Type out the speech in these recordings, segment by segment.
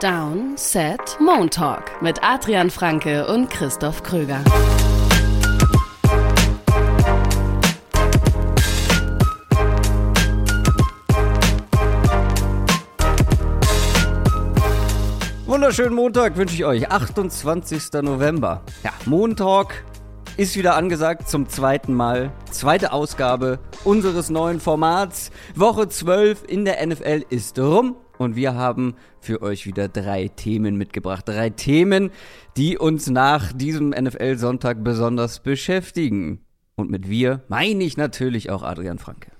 Down, Set, Moon Talk mit Adrian Franke und Christoph Kröger. Wunderschönen Montag wünsche ich euch. 28. November. Ja, Montag ist wieder angesagt zum zweiten Mal. Zweite Ausgabe unseres neuen Formats. Woche 12 in der NFL ist rum. Und wir haben für euch wieder drei Themen mitgebracht. Drei Themen, die uns nach diesem NFL-Sonntag besonders beschäftigen. Und mit wir meine ich natürlich auch Adrian Franke.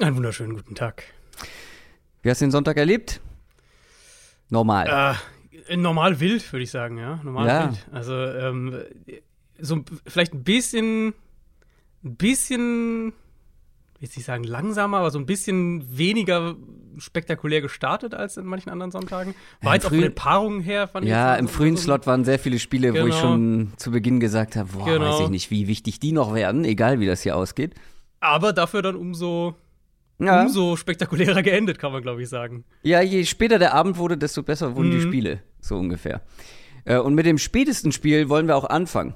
Einen wunderschönen guten Tag. Wie hast du den Sonntag erlebt? Normal. Äh, normal wild, würde ich sagen, ja. Normal Ja. wild. Also, ähm, so vielleicht ein bisschen, ein bisschen, will nicht sagen langsamer, aber so ein bisschen weniger spektakulär gestartet als in manchen anderen Sonntagen. War Ja, jetzt auch von den Paarungen her, fand ich. Ja, im frühen so- Slot waren sehr viele Spiele, wo ich Genau. schon zu Beginn gesagt habe, boah, Genau. weiß ich nicht, wie wichtig die noch werden, egal wie das hier ausgeht. Aber dafür dann umso, Ja, umso spektakulärer geendet, kann man, glaube ich, sagen. ja je später der Abend wurde, desto besser wurden die Mhm. Spiele, so ungefähr. Äh, Und mit dem spätesten Spiel wollen wir auch anfangen.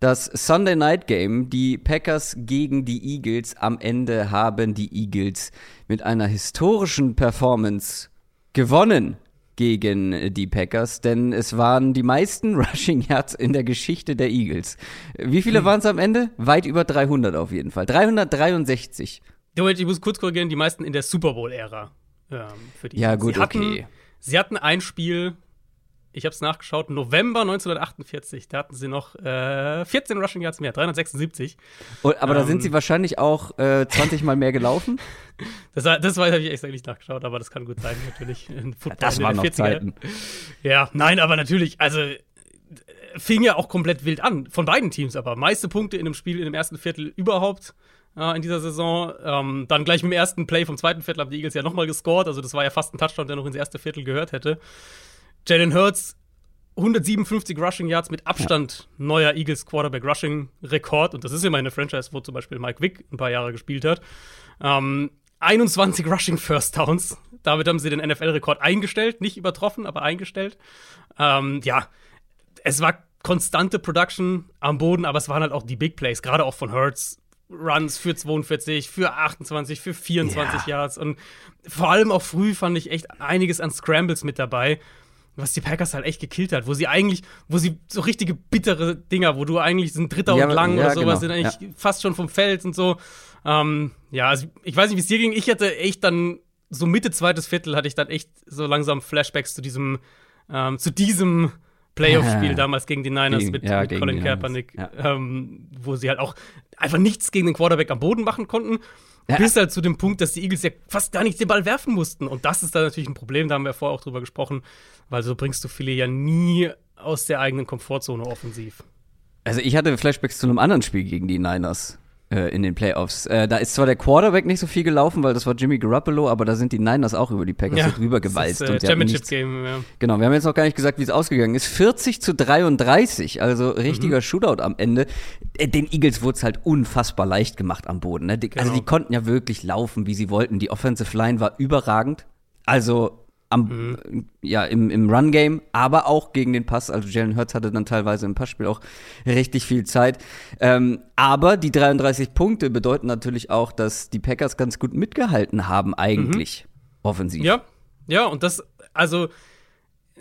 Das Sunday Night Game, die Packers gegen die Eagles. Am Ende haben die Eagles mit einer historischen Performance gewonnen gegen die Packers, denn es waren die meisten Rushing Yards in der Geschichte der Eagles. Wie Hm. viele waren es am Ende? Weit über 300 auf jeden Fall. 363. Ich muss kurz korrigieren, die meisten in der Super Bowl-Ära. Ähm, für die Ja, gut, sie hatten, okay. Sie hatten ein Spiel, ich habe es nachgeschaut, November 1948. Da hatten sie noch äh, 14 Rushing Yards mehr, 376. Und, aber da sind Ähm. sie wahrscheinlich auch äh, 20 Mal mehr gelaufen. Das, das habe ich extra nicht nachgeschaut, aber das kann gut sein, natürlich. Football Das waren noch 40er. Zeiten. Ja, nein, aber natürlich, also fing ja auch komplett wild an, von beiden Teams, aber meiste Punkte in dem Spiel in dem ersten Viertel überhaupt äh, in dieser Saison. Ähm, dann gleich mit dem ersten Play vom zweiten Viertel haben die Eagles ja nochmal gescored, also das war ja fast ein Touchdown, der noch ins erste Viertel gehört hätte. Jalen Hurts 157 Rushing Yards mit Abstand neuer Eagles Quarterback Rushing Rekord und das ist immer eine Franchise, wo zum Beispiel Mike Vick ein paar Jahre gespielt hat. Ähm, 21 Rushing First Downs. Damit haben sie den NFL-Rekord eingestellt, nicht übertroffen, aber eingestellt. Ähm, ja, es war konstante Production am Boden, aber es waren halt auch die Big Plays, gerade auch von Hurts. Runs für 42, für 28, für 24 Yards und vor allem auch früh fand ich echt einiges an Scrambles mit dabei, was die Packers halt echt gekillt hat, wo sie eigentlich, wo sie so richtige bittere Dinger, wo du eigentlich sind Dritter Ja, und lang ja, oder sowas, genau, sind eigentlich fast schon vom Feld und so. Ähm, ja, also ich weiß nicht, wie es dir ging. Ich hatte echt dann, so Mitte zweites Viertel, hatte ich dann echt so langsam Flashbacks zu diesem, ähm, zu diesem Playoff-Spiel damals gegen die Niners Gegen- mit, ja, mit Colin Kaepernick, ja. ähm, wo sie halt auch einfach nichts gegen den Quarterback am Boden machen konnten. Ja. Bis halt zu dem Punkt, dass die Eagles ja fast gar nicht den Ball werfen mussten. Und das ist dann natürlich ein Problem, da haben wir vorher auch drüber gesprochen, weil so bringst du viele ja nie aus der eigenen Komfortzone offensiv. Also ich hatte Flashbacks zu einem anderen Spiel gegen die Niners äh, in den Playoffs. Äh, da ist zwar der Quarterback nicht so viel gelaufen, weil das war Jimmy Garoppolo, aber da sind die Niners auch über die Packers so drüber gewalzt. Das ist, äh, Championship Game, ja. Genau, wir haben jetzt noch gar nicht gesagt, wie es ausgegangen ist. 40 zu 33, also richtiger Mhm. Shootout am Ende. Äh, Den Eagles wurde es halt unfassbar leicht gemacht am Boden. Ne? Die, Also Genau. die konnten ja wirklich laufen, wie sie wollten. Die Offensive Line war überragend. Also am, Mhm. äh, ja, im, im Run-Game, aber auch gegen den Pass. Also Jalen Hurts hatte dann teilweise im Passspiel auch richtig viel Zeit. Ähm, aber die 33 Punkte bedeuten natürlich auch, dass die Packers ganz gut mitgehalten haben, eigentlich. Offensiv. Mhm. Ja, ja, und das, also,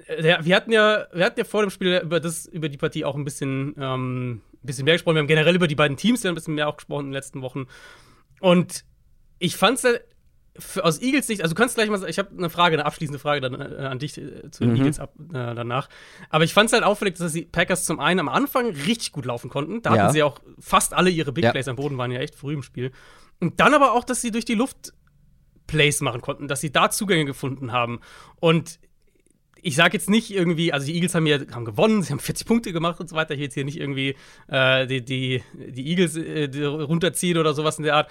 äh, der, wir hatten ja, wir hatten ja vor dem Spiel über das, über die Partie auch ein bisschen, ähm, ein bisschen mehr gesprochen. Wir haben generell über die beiden Teams ja ein bisschen mehr auch gesprochen in den letzten Wochen. Und ich fand's ja für, aus Eagles Sicht, also du kannst gleich mal, ich habe eine Frage, eine abschließende Frage dann, äh, an dich äh, zu den Eagles ab, äh, danach. Aber ich fand's halt auffällig, dass die Packers zum einen am Anfang richtig gut laufen konnten. Da Ja. hatten sie auch fast alle ihre Big Ja. Plays am Boden, waren ja echt früh im Spiel. Und dann aber auch, dass sie durch die Luft Plays machen konnten, dass sie da Zugänge gefunden haben. Und ich sage jetzt nicht irgendwie, also die Eagles haben ja haben gewonnen, sie haben 40 Punkte gemacht und so weiter. Ich will jetzt hier nicht irgendwie äh, die, die, die Eagles äh, die runterziehen oder sowas in der Art.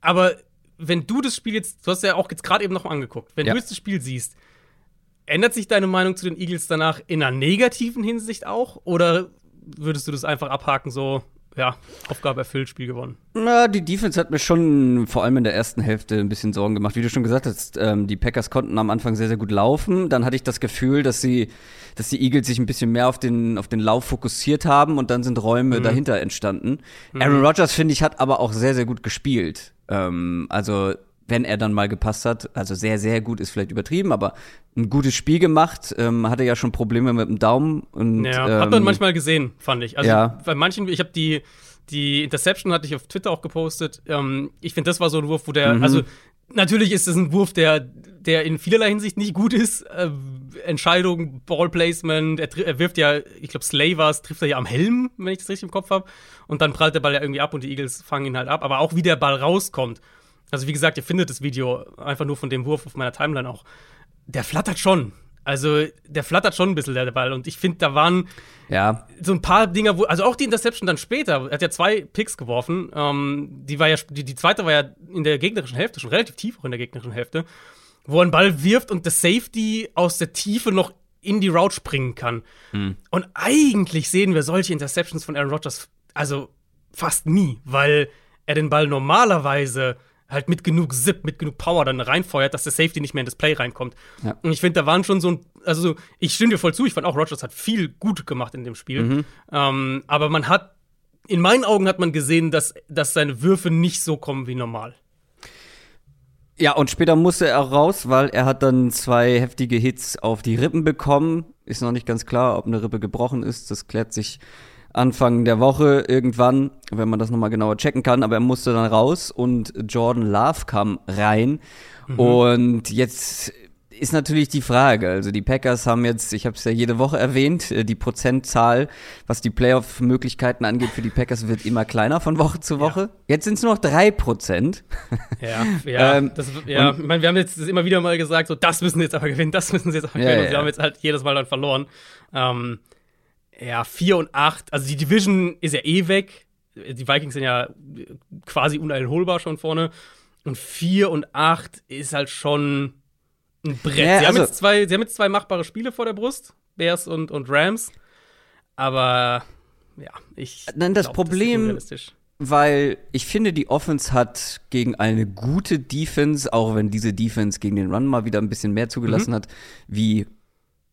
Aber wenn du das Spiel jetzt, du hast ja auch jetzt gerade eben noch mal angeguckt, wenn Ja. du jetzt das Spiel siehst, ändert sich deine Meinung zu den Eagles danach in einer negativen Hinsicht auch? Oder würdest du das einfach abhaken, so, ja, Aufgabe erfüllt, Spiel gewonnen. Na, die Defense hat mir schon vor allem in der ersten Hälfte ein bisschen Sorgen gemacht. Wie du schon gesagt hast, ähm, die Packers konnten am Anfang sehr, sehr gut laufen. Dann hatte ich das Gefühl, dass sie, dass die Eagles sich ein bisschen mehr auf den, auf den Lauf fokussiert haben und dann sind Räume mhm. dahinter entstanden. Mhm. Aaron Rodgers, finde ich, hat aber auch sehr, sehr gut gespielt. Ähm, also wenn er dann mal gepasst hat, also sehr, sehr gut ist vielleicht übertrieben, aber ein gutes Spiel gemacht, ähm, hatte ja schon Probleme mit dem Daumen. Und, ja, ähm, hat man manchmal gesehen, fand ich. Also ja. bei manchen, ich habe die, die Interception hatte ich auf Twitter auch gepostet. Ähm, ich finde, das war so ein Wurf, wo der, mhm. also natürlich ist es ein Wurf, der, der in vielerlei Hinsicht nicht gut ist. Äh, Entscheidung, Ballplacement, er, er, wirft ja, ich glaube, Slavers trifft er ja am Helm, wenn ich das richtig im Kopf habe. Und dann prallt der Ball ja irgendwie ab und die Eagles fangen ihn halt ab. Aber auch wie der Ball rauskommt. Also wie gesagt, ihr findet das Video einfach nur von dem Wurf auf meiner Timeline auch. Der flattert schon. Also der flattert schon ein bisschen der Ball und ich finde, da waren ja. so ein paar Dinger, wo, also auch die Interception dann später, er hat ja zwei Picks geworfen. Ähm, die war ja, die, die zweite war ja in der gegnerischen Hälfte, schon relativ tief auch in der gegnerischen Hälfte, wo er einen Ball wirft und der Safety aus der Tiefe noch in die Route springen kann. Hm. Und eigentlich sehen wir solche Interceptions von Aaron Rodgers also fast nie, weil er den Ball normalerweise halt mit genug Zip, mit genug Power dann reinfeuert, dass der Safety nicht mehr in das Play reinkommt. Ja. Und ich finde, da waren schon so ein, also ich stimme dir voll zu, ich fand auch, Rogers hat viel gut gemacht in dem Spiel. Mhm. Ähm, aber man hat, in meinen Augen hat man gesehen, dass, dass seine Würfe nicht so kommen wie normal. Ja, und später musste er raus, weil er hat dann zwei heftige Hits auf die Rippen bekommen. Ist noch nicht ganz klar, ob eine Rippe gebrochen ist. Das klärt sich Anfang der Woche irgendwann, wenn man das nochmal genauer checken kann, aber er musste dann raus und Jordan Love kam rein. Mhm. Und jetzt ist natürlich die Frage, also die Packers haben jetzt, ich habe es ja jede Woche erwähnt, äh, die Prozentzahl, was die Playoff-Möglichkeiten angeht für die Packers, wird immer kleiner von Woche zu Woche. Ja. Jetzt sind es nur noch drei Prozent. Ja, ja, ähm, das, ja. ich meine, wir haben jetzt immer wieder mal gesagt, so das müssen sie jetzt aber gewinnen, das müssen sie jetzt aber gewinnen. Ja, und wir haben jetzt halt jedes Mal dann verloren. Ähm, ja, 4 und 8. Also die Division ist ja eh weg. Die Vikings sind ja quasi uneinholbar schon vorne. Und 4 und 8 ist halt schon ein Brett. Ja, sie, haben also jetzt zwei, sie haben jetzt zwei machbare Spiele vor der Brust. Bears und, und Rams. Aber ja, ich. Dann das glaub, Problem, das weil ich finde, die Offense hat gegen eine gute Defense, auch wenn diese Defense gegen den Run mal wieder ein bisschen mehr zugelassen mhm. hat, wie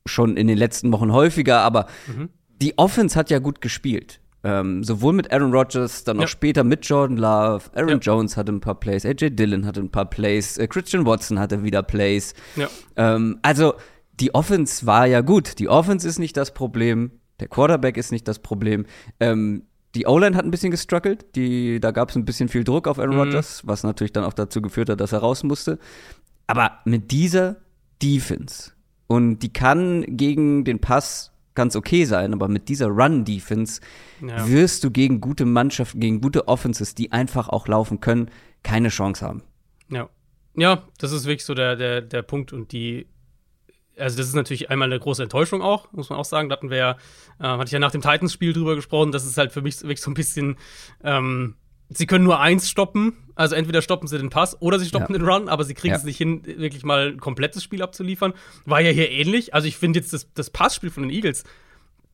schon in den letzten Wochen häufiger, aber mhm die Offense hat ja gut gespielt. Ähm, sowohl mit Aaron Rodgers, dann auch ja. später mit Jordan Love. Aaron ja. Jones hatte ein paar Plays, AJ Dillon hatte ein paar Plays, äh, Christian Watson hatte wieder Plays. Ja. Ähm, also die Offense war ja gut. Die Offense ist nicht das Problem, der Quarterback ist nicht das Problem. Ähm, die O-Line hat ein bisschen gestruggelt. Die, da gab es ein bisschen viel Druck auf Aaron mhm. Rodgers, was natürlich dann auch dazu geführt hat, dass er raus musste. Aber mit dieser Defense und die kann gegen den Pass ganz okay sein, aber mit dieser Run-Defense ja. wirst du gegen gute Mannschaften, gegen gute Offenses, die einfach auch laufen können, keine Chance haben. Ja. Ja, das ist wirklich so der, der, der Punkt und die, also das ist natürlich einmal eine große Enttäuschung auch, muss man auch sagen. Da hatten wir ja, äh, hatte ich ja nach dem Titans-Spiel drüber gesprochen, das ist halt für mich wirklich so ein bisschen, ähm, sie können nur eins stoppen. Also entweder stoppen sie den Pass oder sie stoppen ja. den Run, aber sie kriegen ja. es nicht hin, wirklich mal ein komplettes Spiel abzuliefern. War ja hier ähnlich. Also ich finde jetzt das, das Passspiel von den Eagles,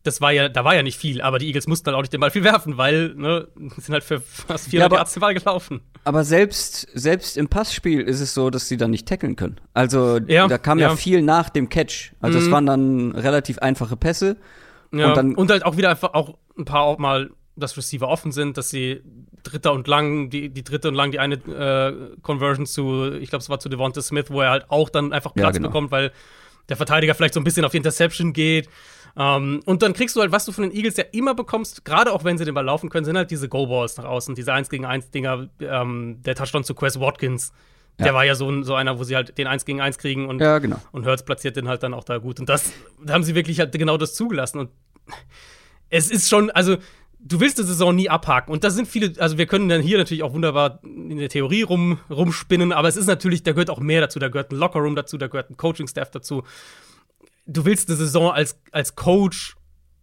das war ja, da war ja nicht viel, aber die Eagles mussten halt auch nicht den Ball viel werfen, weil, ne, sind halt für fast 400 ja, Yards den Ball gelaufen. Aber selbst, selbst im Passspiel ist es so, dass sie dann nicht tackeln können. Also ja, da kam ja. ja. viel nach dem Catch. Also es mhm. waren dann relativ einfache Pässe. Ja, und, dann, und halt auch wieder einfach auch ein paar auch mal dass Receiver offen sind, dass sie dritter und lang, die, die dritte und lang, die eine äh, Conversion zu, ich glaube, es war zu Devonta Smith, wo er halt auch dann einfach Platz ja, genau. bekommt, weil der Verteidiger vielleicht so ein bisschen auf die Interception geht. Um, ähm, und dann kriegst du halt, was du von den Eagles ja immer bekommst, gerade auch wenn sie den Ball laufen können, sind halt diese Go-Balls nach außen, diese 1 gegen 1 Dinger, ähm, der Touchdown zu Quest Watkins. Ja. Der war ja so, so einer, wo sie halt den 1 gegen 1 kriegen und, ja, genau. und Hurts platziert den halt dann auch da gut. Und das, da haben sie wirklich halt genau das zugelassen. Und es ist schon, also du willst die Saison nie abhaken. Und das sind viele, also wir können dann hier natürlich auch wunderbar in der Theorie rum, rumspinnen, aber es ist natürlich, da gehört auch mehr dazu. Da gehört ein Lockerroom dazu, da gehört ein Coaching-Staff dazu. Du willst eine Saison als, als Coach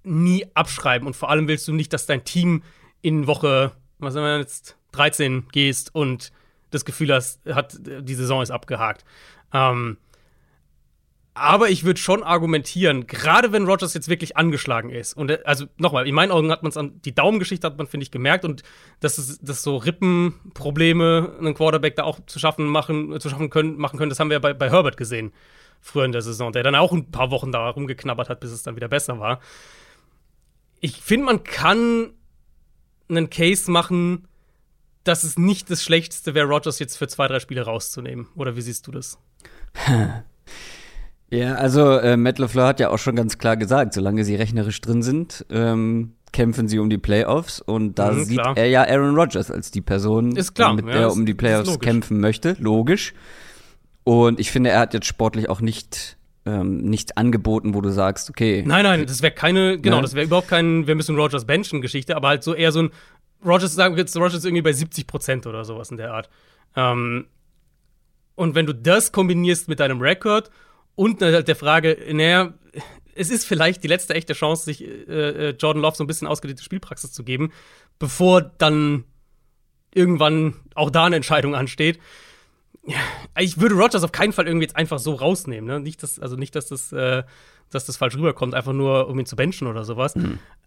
nie abschreiben und vor allem willst du nicht, dass dein Team in Woche, was haben wir jetzt, 13 gehst und das Gefühl hast, hat, die Saison ist abgehakt. Ähm, Aber ich würde schon argumentieren, gerade wenn Rogers jetzt wirklich angeschlagen ist. Und äh, also nochmal, in meinen Augen hat man es an die Daumengeschichte hat man, finde ich, gemerkt und dass es dass so Rippenprobleme einen Quarterback da auch zu schaffen machen, zu schaffen können, machen können, das haben wir bei, bei Herbert gesehen, früher in der Saison, der dann auch ein paar Wochen da rumgeknabbert hat, bis es dann wieder besser war. Ich finde, man kann einen Case machen, dass es nicht das Schlechteste wäre, Rogers jetzt für zwei, drei Spiele rauszunehmen. Oder wie siehst du das? Ja, also äh, Matt LeFleur hat ja auch schon ganz klar gesagt, solange sie rechnerisch drin sind, ähm, kämpfen sie um die Playoffs und da Mhm, sieht klar. er ja Aaron Rodgers als die Person, Ist klar, mit ja, der er um die Playoffs kämpfen möchte, logisch. Und ich finde, er hat jetzt sportlich auch nicht ähm, nichts angeboten, wo du sagst, okay, Nein, nein, das wäre keine, genau, Ne? das wäre überhaupt kein, wir müssen Rogers benchen Geschichte, aber halt so eher so ein, Rogers, sagen wir jetzt, Rogers ist irgendwie bei 70 Prozent oder sowas in der Art. Ähm, und wenn du das kombinierst mit deinem Rekord und halt der Frage, naja, es ist vielleicht die letzte echte Chance, sich äh, äh, Jordan Love so ein bisschen ausgedehnte Spielpraxis zu geben, bevor dann irgendwann auch da eine Entscheidung ansteht. Ich würde Rogers auf keinen Fall irgendwie jetzt einfach so rausnehmen. Ne? Nicht, dass, also nicht, dass das, äh, dass das falsch rüberkommt, einfach nur, um ihn zu benchen oder sowas.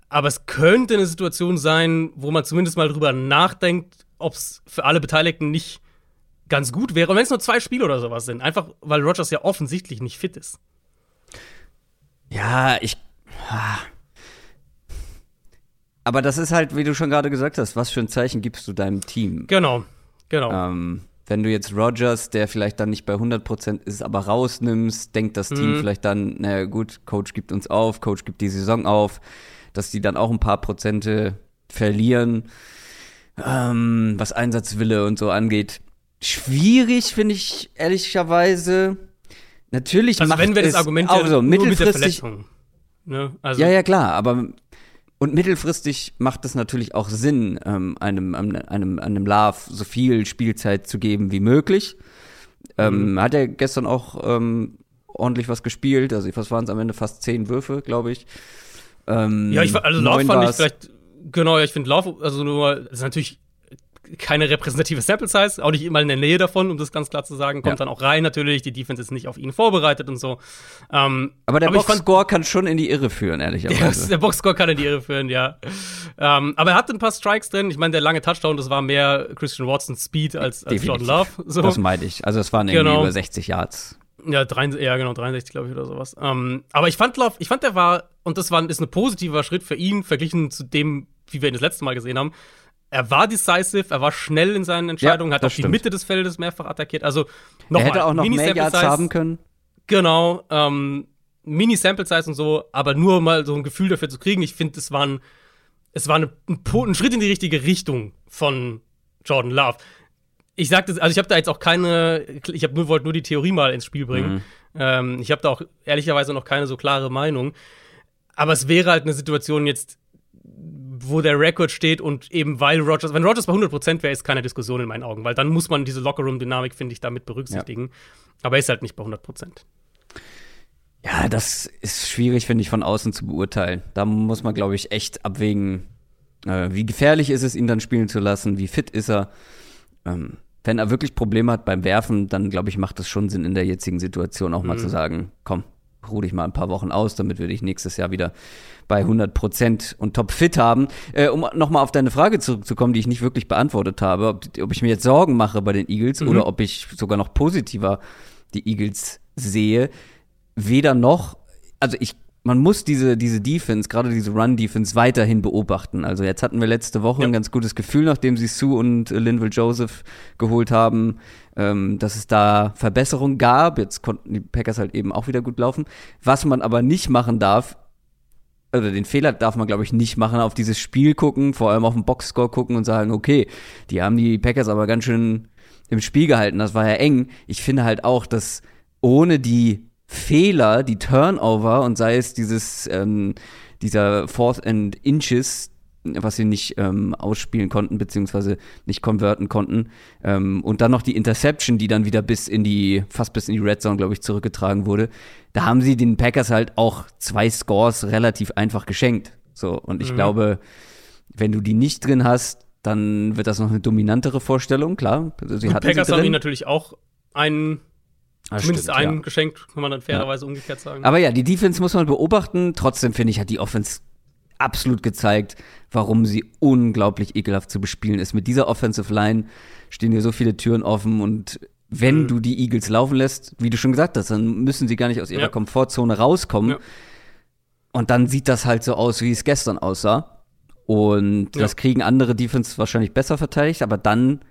Aber es könnte eine Situation sein, wo man zumindest mal drüber nachdenkt, ob es für alle Beteiligten nicht ganz gut wäre. Und wenn es nur zwei Spiele oder sowas sind, einfach weil Rogers ja offensichtlich nicht fit ist. Ja, ich. ah. Aber das ist halt, wie du schon gerade gesagt hast, was für ein Zeichen gibst du deinem Team? Genau, genau. Ähm, wenn du jetzt Rogers, der vielleicht dann nicht bei 100% ist, aber rausnimmst, denkt das Team Mhm. vielleicht dann, na gut, Coach gibt uns auf, Coach gibt die Saison auf, dass die dann auch ein paar Prozente verlieren, ähm, was Einsatzwille und so angeht. Schwierig, finde ich ehrlicherweise. Natürlich Also macht wenn wir das Argument auch ja nur mit der mittelfristig Verletzung. Ne? Also, ja, ja, klar, aber und mittelfristig macht es natürlich auch Sinn, ähm, einem, einem, einem, einem Love so viel Spielzeit zu geben wie möglich. Ähm, Mhm. Hat er gestern auch ähm, ordentlich was gespielt, also was waren es am Ende fast zehn Würfe, glaube ich. Ähm, Ja, ich, also Love fand ich war's. vielleicht, genau, ja, ich finde Love, also nur, das ist natürlich keine repräsentative Sample Size, auch nicht immer in der Nähe davon, um das ganz klar zu sagen, kommt Ja. dann auch rein natürlich, die Defense ist nicht auf ihn vorbereitet und so. Ähm, Aber der Boxscore kann schon in die Irre führen, ehrlicherweise. der Boxscore kann in die Irre führen, ja. ähm, aber er hatte ein paar Strikes drin. Ich meine, der lange Touchdown, das war mehr Christian Watsons Speed als, als Jordan. Love. So. Das meine ich. Also es waren irgendwie Genau. über 60 Yards. Ja, 63, ja, genau, 63, glaube ich, oder sowas. Ähm, aber ich fand Love, ich fand, der war, und das war, ist ein positiver Schritt für ihn, verglichen zu dem, wie wir ihn das letzte Mal gesehen haben. Er war decisive, er war schnell in seinen Entscheidungen, hat das auch die stimmt. Mitte des Feldes mehrfach attackiert. Also, Er nochmal, hätte auch noch mehr Yards Size, haben können. Genau, ähm, Mini-Sample-Size und so, aber nur mal so ein Gefühl dafür zu kriegen. Ich finde, es war ein, es war eine, ein, ein Schritt in die richtige Richtung von Jordan Love. Ich sag das, also ich habe da jetzt auch keine, ich habe nur wollte nur die Theorie mal ins Spiel bringen. Ähm, ich habe da auch ehrlicherweise noch keine so klare Meinung. Aber es wäre halt eine Situation jetzt, wo der Rekord steht und eben weil Rogers, wenn Rogers bei 100% wäre, ist keine Diskussion in meinen Augen, weil dann muss man diese Lockerroom-Dynamik, finde ich, damit berücksichtigen. Aber er ist halt nicht bei 100%. Ja, das ist schwierig, finde ich, von außen zu beurteilen. Da muss man, glaube ich, echt abwägen, äh, wie gefährlich ist es, ihn dann spielen zu lassen, wie fit ist er. Ähm, wenn er wirklich Probleme hat beim Werfen, dann, glaube ich, macht es schon Sinn, in der jetzigen Situation auch mal zu sagen, komm, ruh dich mal ein paar Wochen aus, damit wir dich nächstes Jahr wieder bei 100 Prozent und top fit haben. Äh, um nochmal auf deine Frage zurückzukommen, die ich nicht wirklich beantwortet habe, ob, ob ich mir jetzt Sorgen mache bei den Eagles oder ob ich sogar noch positiver die Eagles sehe weder noch, also ich, man muss diese, diese Defense, gerade diese Run-Defense weiterhin beobachten. Also jetzt hatten wir letzte Woche Ja. ein ganz gutes Gefühl, nachdem sie Sue und äh, Linville Joseph geholt haben, ähm, dass es da Verbesserungen gab. Jetzt konnten die Packers halt eben auch wieder gut laufen. Was man aber nicht machen darf, oder den Fehler darf man, glaube ich, nicht machen, auf dieses Spiel gucken, vor allem auf den Boxscore gucken und sagen, okay, die haben die Packers aber ganz schön im Spiel gehalten, das war ja eng. Ich finde halt auch, dass ohne die Fehler, die Turnover und sei es dieses, ähm, dieser Fourth and Inches, was sie nicht ähm, ausspielen konnten, beziehungsweise nicht konverten konnten. Ähm, und dann noch die Interception, die dann wieder bis in die, fast bis in die Red Zone, glaube ich, zurückgetragen wurde. Da haben sie den Packers halt auch zwei Scores relativ einfach geschenkt. So, und ich Mhm. glaube, wenn du die nicht drin hast, dann wird das noch eine dominantere Vorstellung, klar. Also sie sie Packers haben ihn natürlich auch einen Das Zumindest stimmt, einen ja. geschenkt, kann man dann fairerweise ja. umgekehrt sagen. Aber ja, die Defense muss man beobachten. Trotzdem finde ich, hat die Offense absolut gezeigt, warum sie unglaublich ekelhaft zu bespielen ist. Mit dieser Offensive Line stehen hier so viele Türen offen und wenn mhm. du die Eagles laufen lässt, wie du schon gesagt hast, dann müssen sie gar nicht aus ihrer ja. Komfortzone rauskommen. Und dann sieht das halt so aus, wie es gestern aussah. Und das kriegen andere Defense wahrscheinlich besser verteidigt, aber dann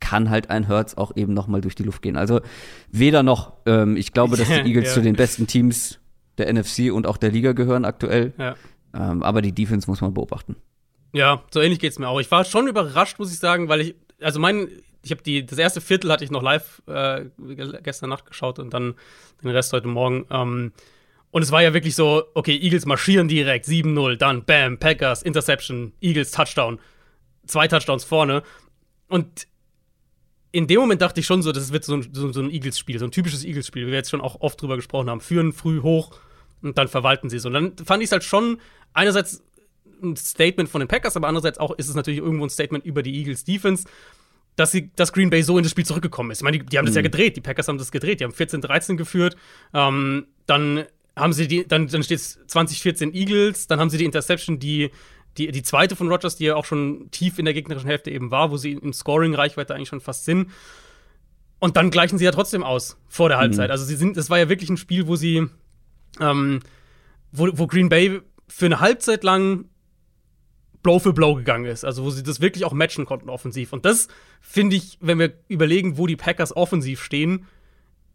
kann halt ein Hertz auch eben noch mal durch die Luft gehen. Also weder noch. Ähm, ich glaube, dass die Eagles zu den besten Teams der NFC und auch der Liga gehören aktuell. Ähm, aber die Defense muss man beobachten. Ja, so ähnlich geht es mir auch. Ich war schon überrascht, muss ich sagen, weil ich, also mein, ich habe die, das erste Viertel hatte ich noch live äh, gestern Nacht geschaut und dann den Rest heute Morgen. Ähm, und es war ja wirklich so, okay, Eagles marschieren direkt, 7-0, dann Bam, Packers, Interception, Eagles, Touchdown. Zwei Touchdowns vorne. Und in dem Moment dachte ich schon so, das wird so ein, so, so ein Eagles-Spiel, so ein typisches Eagles-Spiel, wie wir jetzt schon auch oft drüber gesprochen haben. Führen früh hoch und dann verwalten sie es. Und dann fand ich es halt schon einerseits ein Statement von den Packers, aber andererseits auch ist es natürlich irgendwo ein Statement über die Eagles Defense, dass, sie, dass Green Bay so in das Spiel zurückgekommen ist. Ich meine, die, die haben das ja mhm. gedreht, die Packers haben das gedreht, die haben 14-13 geführt, ähm, dann haben sie die, dann, dann steht es 2014 Eagles, dann haben sie die Interception, die, die, die zweite von Rogers, die ja auch schon tief in der gegnerischen Hälfte eben war, wo sie in Scoring-Reichweite eigentlich schon fast sind. Und dann gleichen sie ja trotzdem aus vor der Halbzeit. Mhm. Also sie sind, das war ja wirklich ein Spiel, wo sie, ähm, wo, wo Green Bay für eine Halbzeit lang Blow für Blow gegangen ist. Also wo sie das wirklich auch matchen konnten offensiv. Und das finde ich, wenn wir überlegen, wo die Packers offensiv stehen,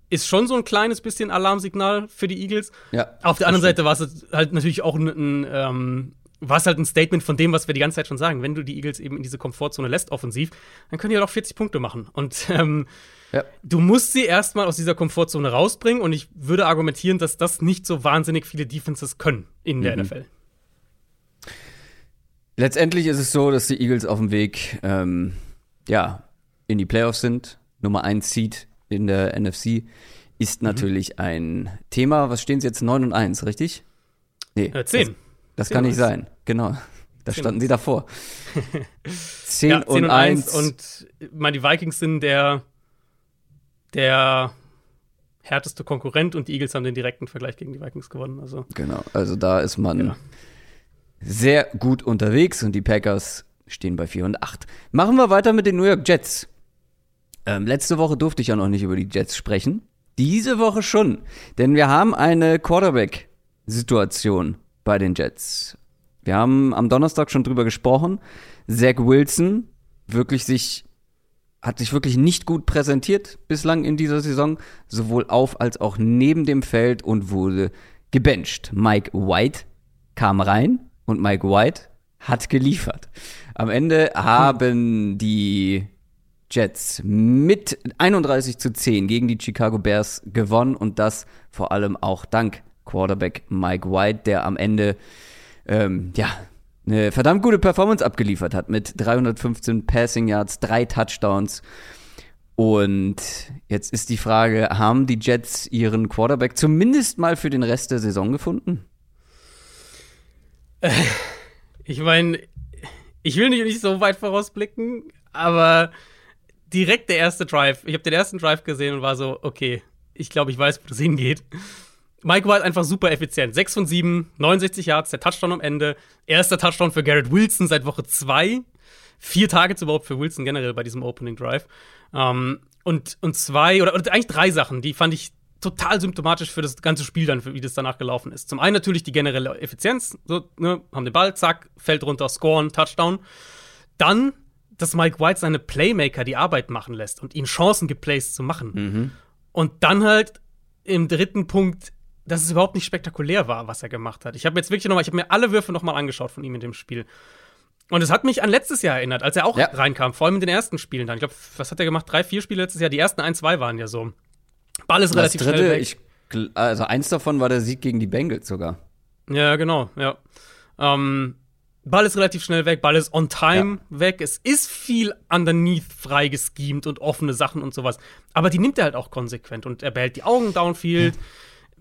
ist schon so ein kleines bisschen Alarmsignal für die Eagles. Ja, Auf der anderen Seite war es halt natürlich auch ein, ein ähm, war es halt ein Statement von dem, was wir die ganze Zeit schon sagen. Wenn du die Eagles eben in diese Komfortzone lässt, offensiv, dann können die halt auch 40 Punkte machen. Und ähm, ja. du musst sie erstmal aus dieser Komfortzone rausbringen. Und ich würde argumentieren, dass das nicht so wahnsinnig viele Defenses können in der mhm. NFL. Letztendlich ist es so, dass die Eagles auf dem Weg ähm, ja, in die Playoffs sind. Nummer 1 Seed in der NFC ist mhm. natürlich ein Thema. Was stehen sie jetzt? 9 und 1, richtig? Nee. Äh, 10. Das, das 10 kann nicht sein. Genau. Da standen sie davor. 10, ja, 10 und, und 1. Und meine, die Vikings sind der, der härteste Konkurrent und die Eagles haben den direkten Vergleich gegen die Vikings gewonnen. Also. Genau, also da ist man ja. sehr gut unterwegs und die Packers stehen bei 4 und 8. Machen wir weiter mit den New York Jets. Ähm, letzte Woche durfte ich ja noch nicht über die Jets sprechen. Diese Woche schon, denn wir haben eine Quarterback-Situation bei den Jets. Wir haben am Donnerstag schon drüber gesprochen. Zach Wilson wirklich sich hat sich wirklich nicht gut präsentiert bislang in dieser Saison, sowohl auf als auch neben dem Feld und wurde gebencht. Mike White kam rein und Mike White hat geliefert. Am Ende haben die Jets mit 31 zu 10 gegen die Chicago Bears gewonnen und das vor allem auch dank Quarterback Mike White, der am Ende ähm, ja eine verdammt gute Performance abgeliefert hat mit 315 Passing Yards, drei Touchdowns. Und jetzt ist die Frage, haben die Jets ihren Quarterback zumindest mal für den Rest der Saison gefunden? Ich meine, ich will nicht, nicht so weit vorausblicken, aber direkt der erste Drive. Ich habe den ersten Drive gesehen und war so, okay, ich glaube, ich weiß, wo das hingeht. Mike White einfach super effizient. 6 von 7, 69 Yards, der Touchdown am Ende. Erster Touchdown für Garrett Wilson seit Woche 2. Vier Targets überhaupt für Wilson generell bei diesem Opening Drive. Ähm, und, und zwei, oder, oder eigentlich drei Sachen, die fand ich total symptomatisch für das ganze Spiel dann, wie das danach gelaufen ist. Zum einen natürlich die generelle Effizienz, so, ne, haben den Ball, zack, fällt runter, scoren, Touchdown. Dann, dass Mike White seine Playmaker die Arbeit machen lässt und ihnen Chancen gibt, Plays zu machen. Mhm. Und dann halt im dritten Punkt dass es überhaupt nicht spektakulär war, was er gemacht hat. Ich habe jetzt wirklich nochmal, ich habe mir alle Würfe nochmal angeschaut von ihm in dem Spiel. Und es hat mich an letztes Jahr erinnert, als er auch ja. reinkam, vor allem in den ersten Spielen dann. Ich glaube, was hat er gemacht? Drei, vier Spiele letztes Jahr. Die ersten ein, zwei waren ja so. Ball ist relativ dritte, schnell weg. Ich, also eins davon war der Sieg gegen die Bengals sogar. Ja, genau, ja. Ähm, Ball ist relativ schnell weg, Ball ist on time ja. weg. Es ist viel underneath frei geschemt und offene Sachen und sowas. Aber die nimmt er halt auch konsequent und er behält die Augen downfield.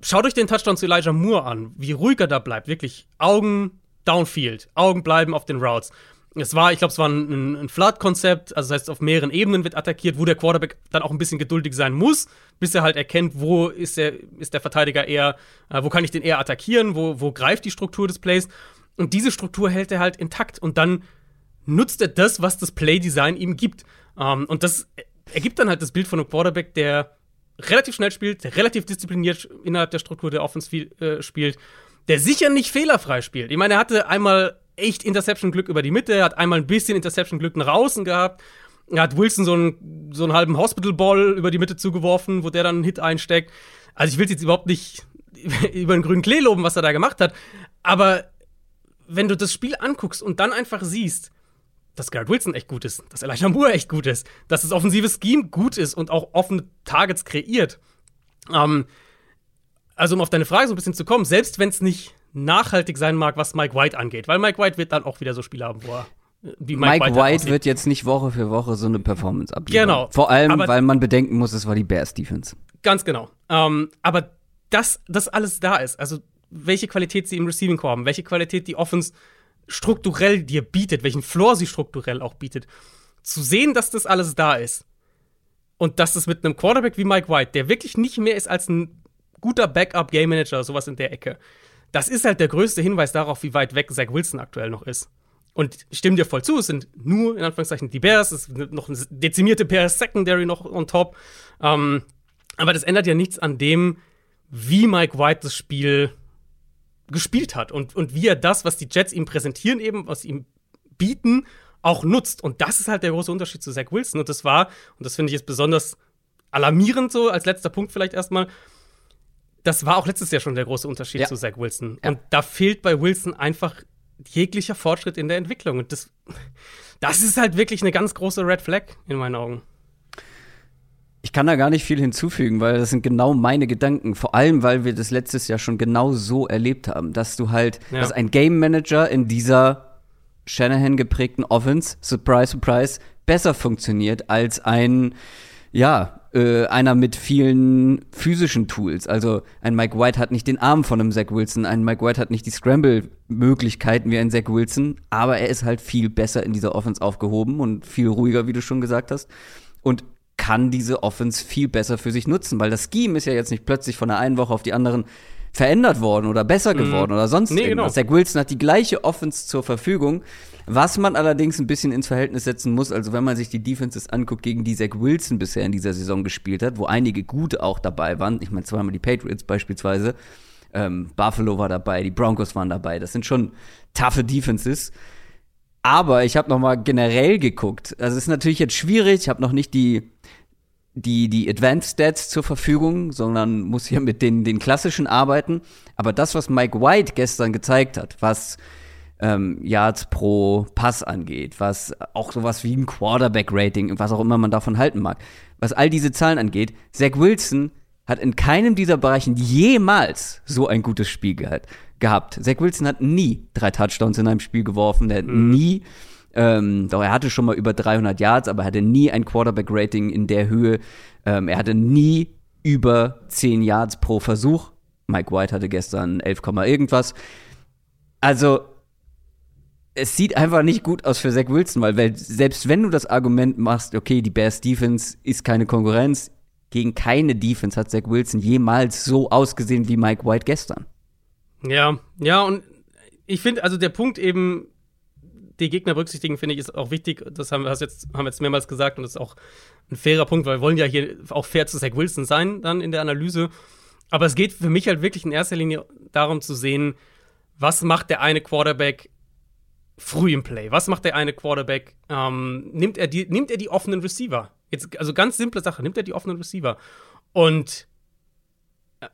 Schaut euch den Touchdown zu Elijah Moore an, wie ruhig er da bleibt. Wirklich Augen downfield, Augen bleiben auf den Routes. Es war, ich glaube, es war ein, ein Flood-Konzept, also das heißt, auf mehreren Ebenen wird attackiert, wo der Quarterback dann auch ein bisschen geduldig sein muss, bis er halt erkennt, wo ist der, ist der Verteidiger eher, äh, wo kann ich den eher attackieren, wo, wo greift die Struktur des Plays. Und diese Struktur hält er halt intakt und dann nutzt er das, was das Play-Design ihm gibt. Ähm, und das ergibt dann halt das Bild von einem Quarterback, der relativ schnell spielt, der relativ diszipliniert innerhalb der Struktur der Offense äh, spielt, der sicher nicht fehlerfrei spielt. Ich meine, er hatte einmal echt Interception-Glück über die Mitte, er hat einmal ein bisschen Interception-Glück nach außen gehabt. Er hat Wilson so einen, so einen halben Hospital-Ball über die Mitte zugeworfen, wo der dann einen Hit einsteckt. Also ich will jetzt überhaupt nicht über den grünen Klee loben, was er da gemacht hat. Aber wenn du das Spiel anguckst und dann einfach siehst, dass Garrett Wilson echt gut ist, dass Elijah Moore echt gut ist, dass das offensive Scheme gut ist und auch offene Targets kreiert. Ähm, also um auf deine Frage so ein bisschen zu kommen, selbst wenn es nicht nachhaltig sein mag, was Mike White angeht, weil Mike White wird dann auch wieder so Spiele haben, wo er wie Mike, Mike White, White wird jetzt nicht Woche für Woche so eine Performance abliefern. Genau. Vor allem, weil man bedenken muss, es war die Bears Defense. Ganz genau. Ähm, aber dass das alles da ist, also welche Qualität sie im Receiving Core haben, welche Qualität die Offense strukturell dir bietet, welchen Floor sie strukturell auch bietet, zu sehen, dass das alles da ist und dass das mit einem Quarterback wie Mike White, der wirklich nicht mehr ist als ein guter Backup Game Manager, sowas in der Ecke, das ist halt der größte Hinweis darauf, wie weit weg Zach Wilson aktuell noch ist. Und ich stimme dir voll zu, es sind nur, in Anführungszeichen, die Bears, es ist noch eine dezimierte Bears Secondary noch on top. Ähm, aber das ändert ja nichts an dem, wie Mike White das Spiel gespielt hat und, und wie er das, was die Jets ihm präsentieren, eben, was ihm bieten, auch nutzt. Und das ist halt der große Unterschied zu Zach Wilson. Und das war, und das finde ich jetzt besonders alarmierend so, als letzter Punkt vielleicht erstmal, das war auch letztes Jahr schon der große Unterschied ja. zu Zach Wilson. Ja. Und da fehlt bei Wilson einfach jeglicher Fortschritt in der Entwicklung. Und das, das ist halt wirklich eine ganz große Red Flag in meinen Augen. Ich kann da gar nicht viel hinzufügen, weil das sind genau meine Gedanken. Vor allem, weil wir das letztes Jahr schon genau so erlebt haben, dass du halt, ja. dass ein Game Manager in dieser Shanahan geprägten Offense, surprise, surprise, besser funktioniert als ein, ja, äh, einer mit vielen physischen Tools. Also ein Mike White hat nicht den Arm von einem Zach Wilson, ein Mike White hat nicht die Scramble-Möglichkeiten wie ein Zach Wilson, aber er ist halt viel besser in dieser Offense aufgehoben und viel ruhiger, wie du schon gesagt hast. Und kann diese Offense viel besser für sich nutzen, weil das Scheme ist ja jetzt nicht plötzlich von der einen Woche auf die anderen verändert worden oder besser mhm. geworden mm. oder sonst nee, irgendwas. Genau. Zach Wilson hat die gleiche Offense zur Verfügung, was man allerdings ein bisschen ins Verhältnis setzen muss. Also wenn man sich die Defenses anguckt, gegen die Zach Wilson bisher in dieser Saison gespielt hat, wo einige gute auch dabei waren. Ich meine zweimal die Patriots beispielsweise. Ähm, Buffalo war dabei, die Broncos waren dabei. Das sind schon taffe Defenses. Aber ich habe noch mal generell geguckt. Also es ist natürlich jetzt schwierig. Ich habe noch nicht die die, die Advanced Stats zur Verfügung, sondern muss hier mit den, den klassischen arbeiten. Aber das, was Mike White gestern gezeigt hat, was ähm, Yards pro Pass angeht, was auch sowas wie ein Quarterback-Rating, was auch immer man davon halten mag, was all diese Zahlen angeht, Zach Wilson hat in keinem dieser Bereichen jemals so ein gutes Spiel gehabt. gehabt. Zach Wilson hat nie drei Touchdowns in einem Spiel geworfen, der hat mhm. nie ähm, doch er hatte schon mal über 300 Yards, aber er hatte nie ein Quarterback-Rating in der Höhe. Ähm, er hatte nie über 10 Yards pro Versuch. Mike White hatte gestern 11, irgendwas. Also, es sieht einfach nicht gut aus für Zach Wilson, weil selbst wenn du das Argument machst, okay, die Bears Defense ist keine Konkurrenz, gegen keine Defense hat Zach Wilson jemals so ausgesehen wie Mike White gestern. Ja, ja, und ich finde, also der Punkt eben, die Gegner berücksichtigen, finde ich, ist auch wichtig. Das haben wir jetzt, haben wir jetzt mehrmals gesagt und das ist auch ein fairer Punkt, weil wir wollen ja hier auch fair zu Zach Wilson sein, dann in der Analyse. Aber es geht für mich halt wirklich in erster Linie darum zu sehen, was macht der eine Quarterback früh im Play? Was macht der eine Quarterback? Ähm, nimmt, er die, nimmt er die offenen Receiver? Jetzt, also ganz simple Sache, nimmt er die offenen Receiver? Und äh,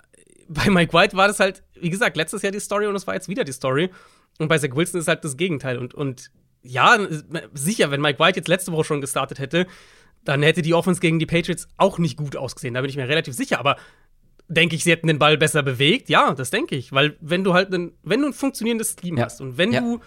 bei Mike White war das halt, wie gesagt, letztes Jahr die Story und es war jetzt wieder die Story. Und bei Zach Wilson ist halt das Gegenteil. Und, und ja, sicher, wenn Mike White jetzt letzte Woche schon gestartet hätte, dann hätte die Offense gegen die Patriots auch nicht gut ausgesehen. Da bin ich mir relativ sicher. Aber denke ich, sie hätten den Ball besser bewegt? Ja, das denke ich. Weil wenn du halt einen, wenn du ein funktionierendes Team ja. hast und wenn ja. du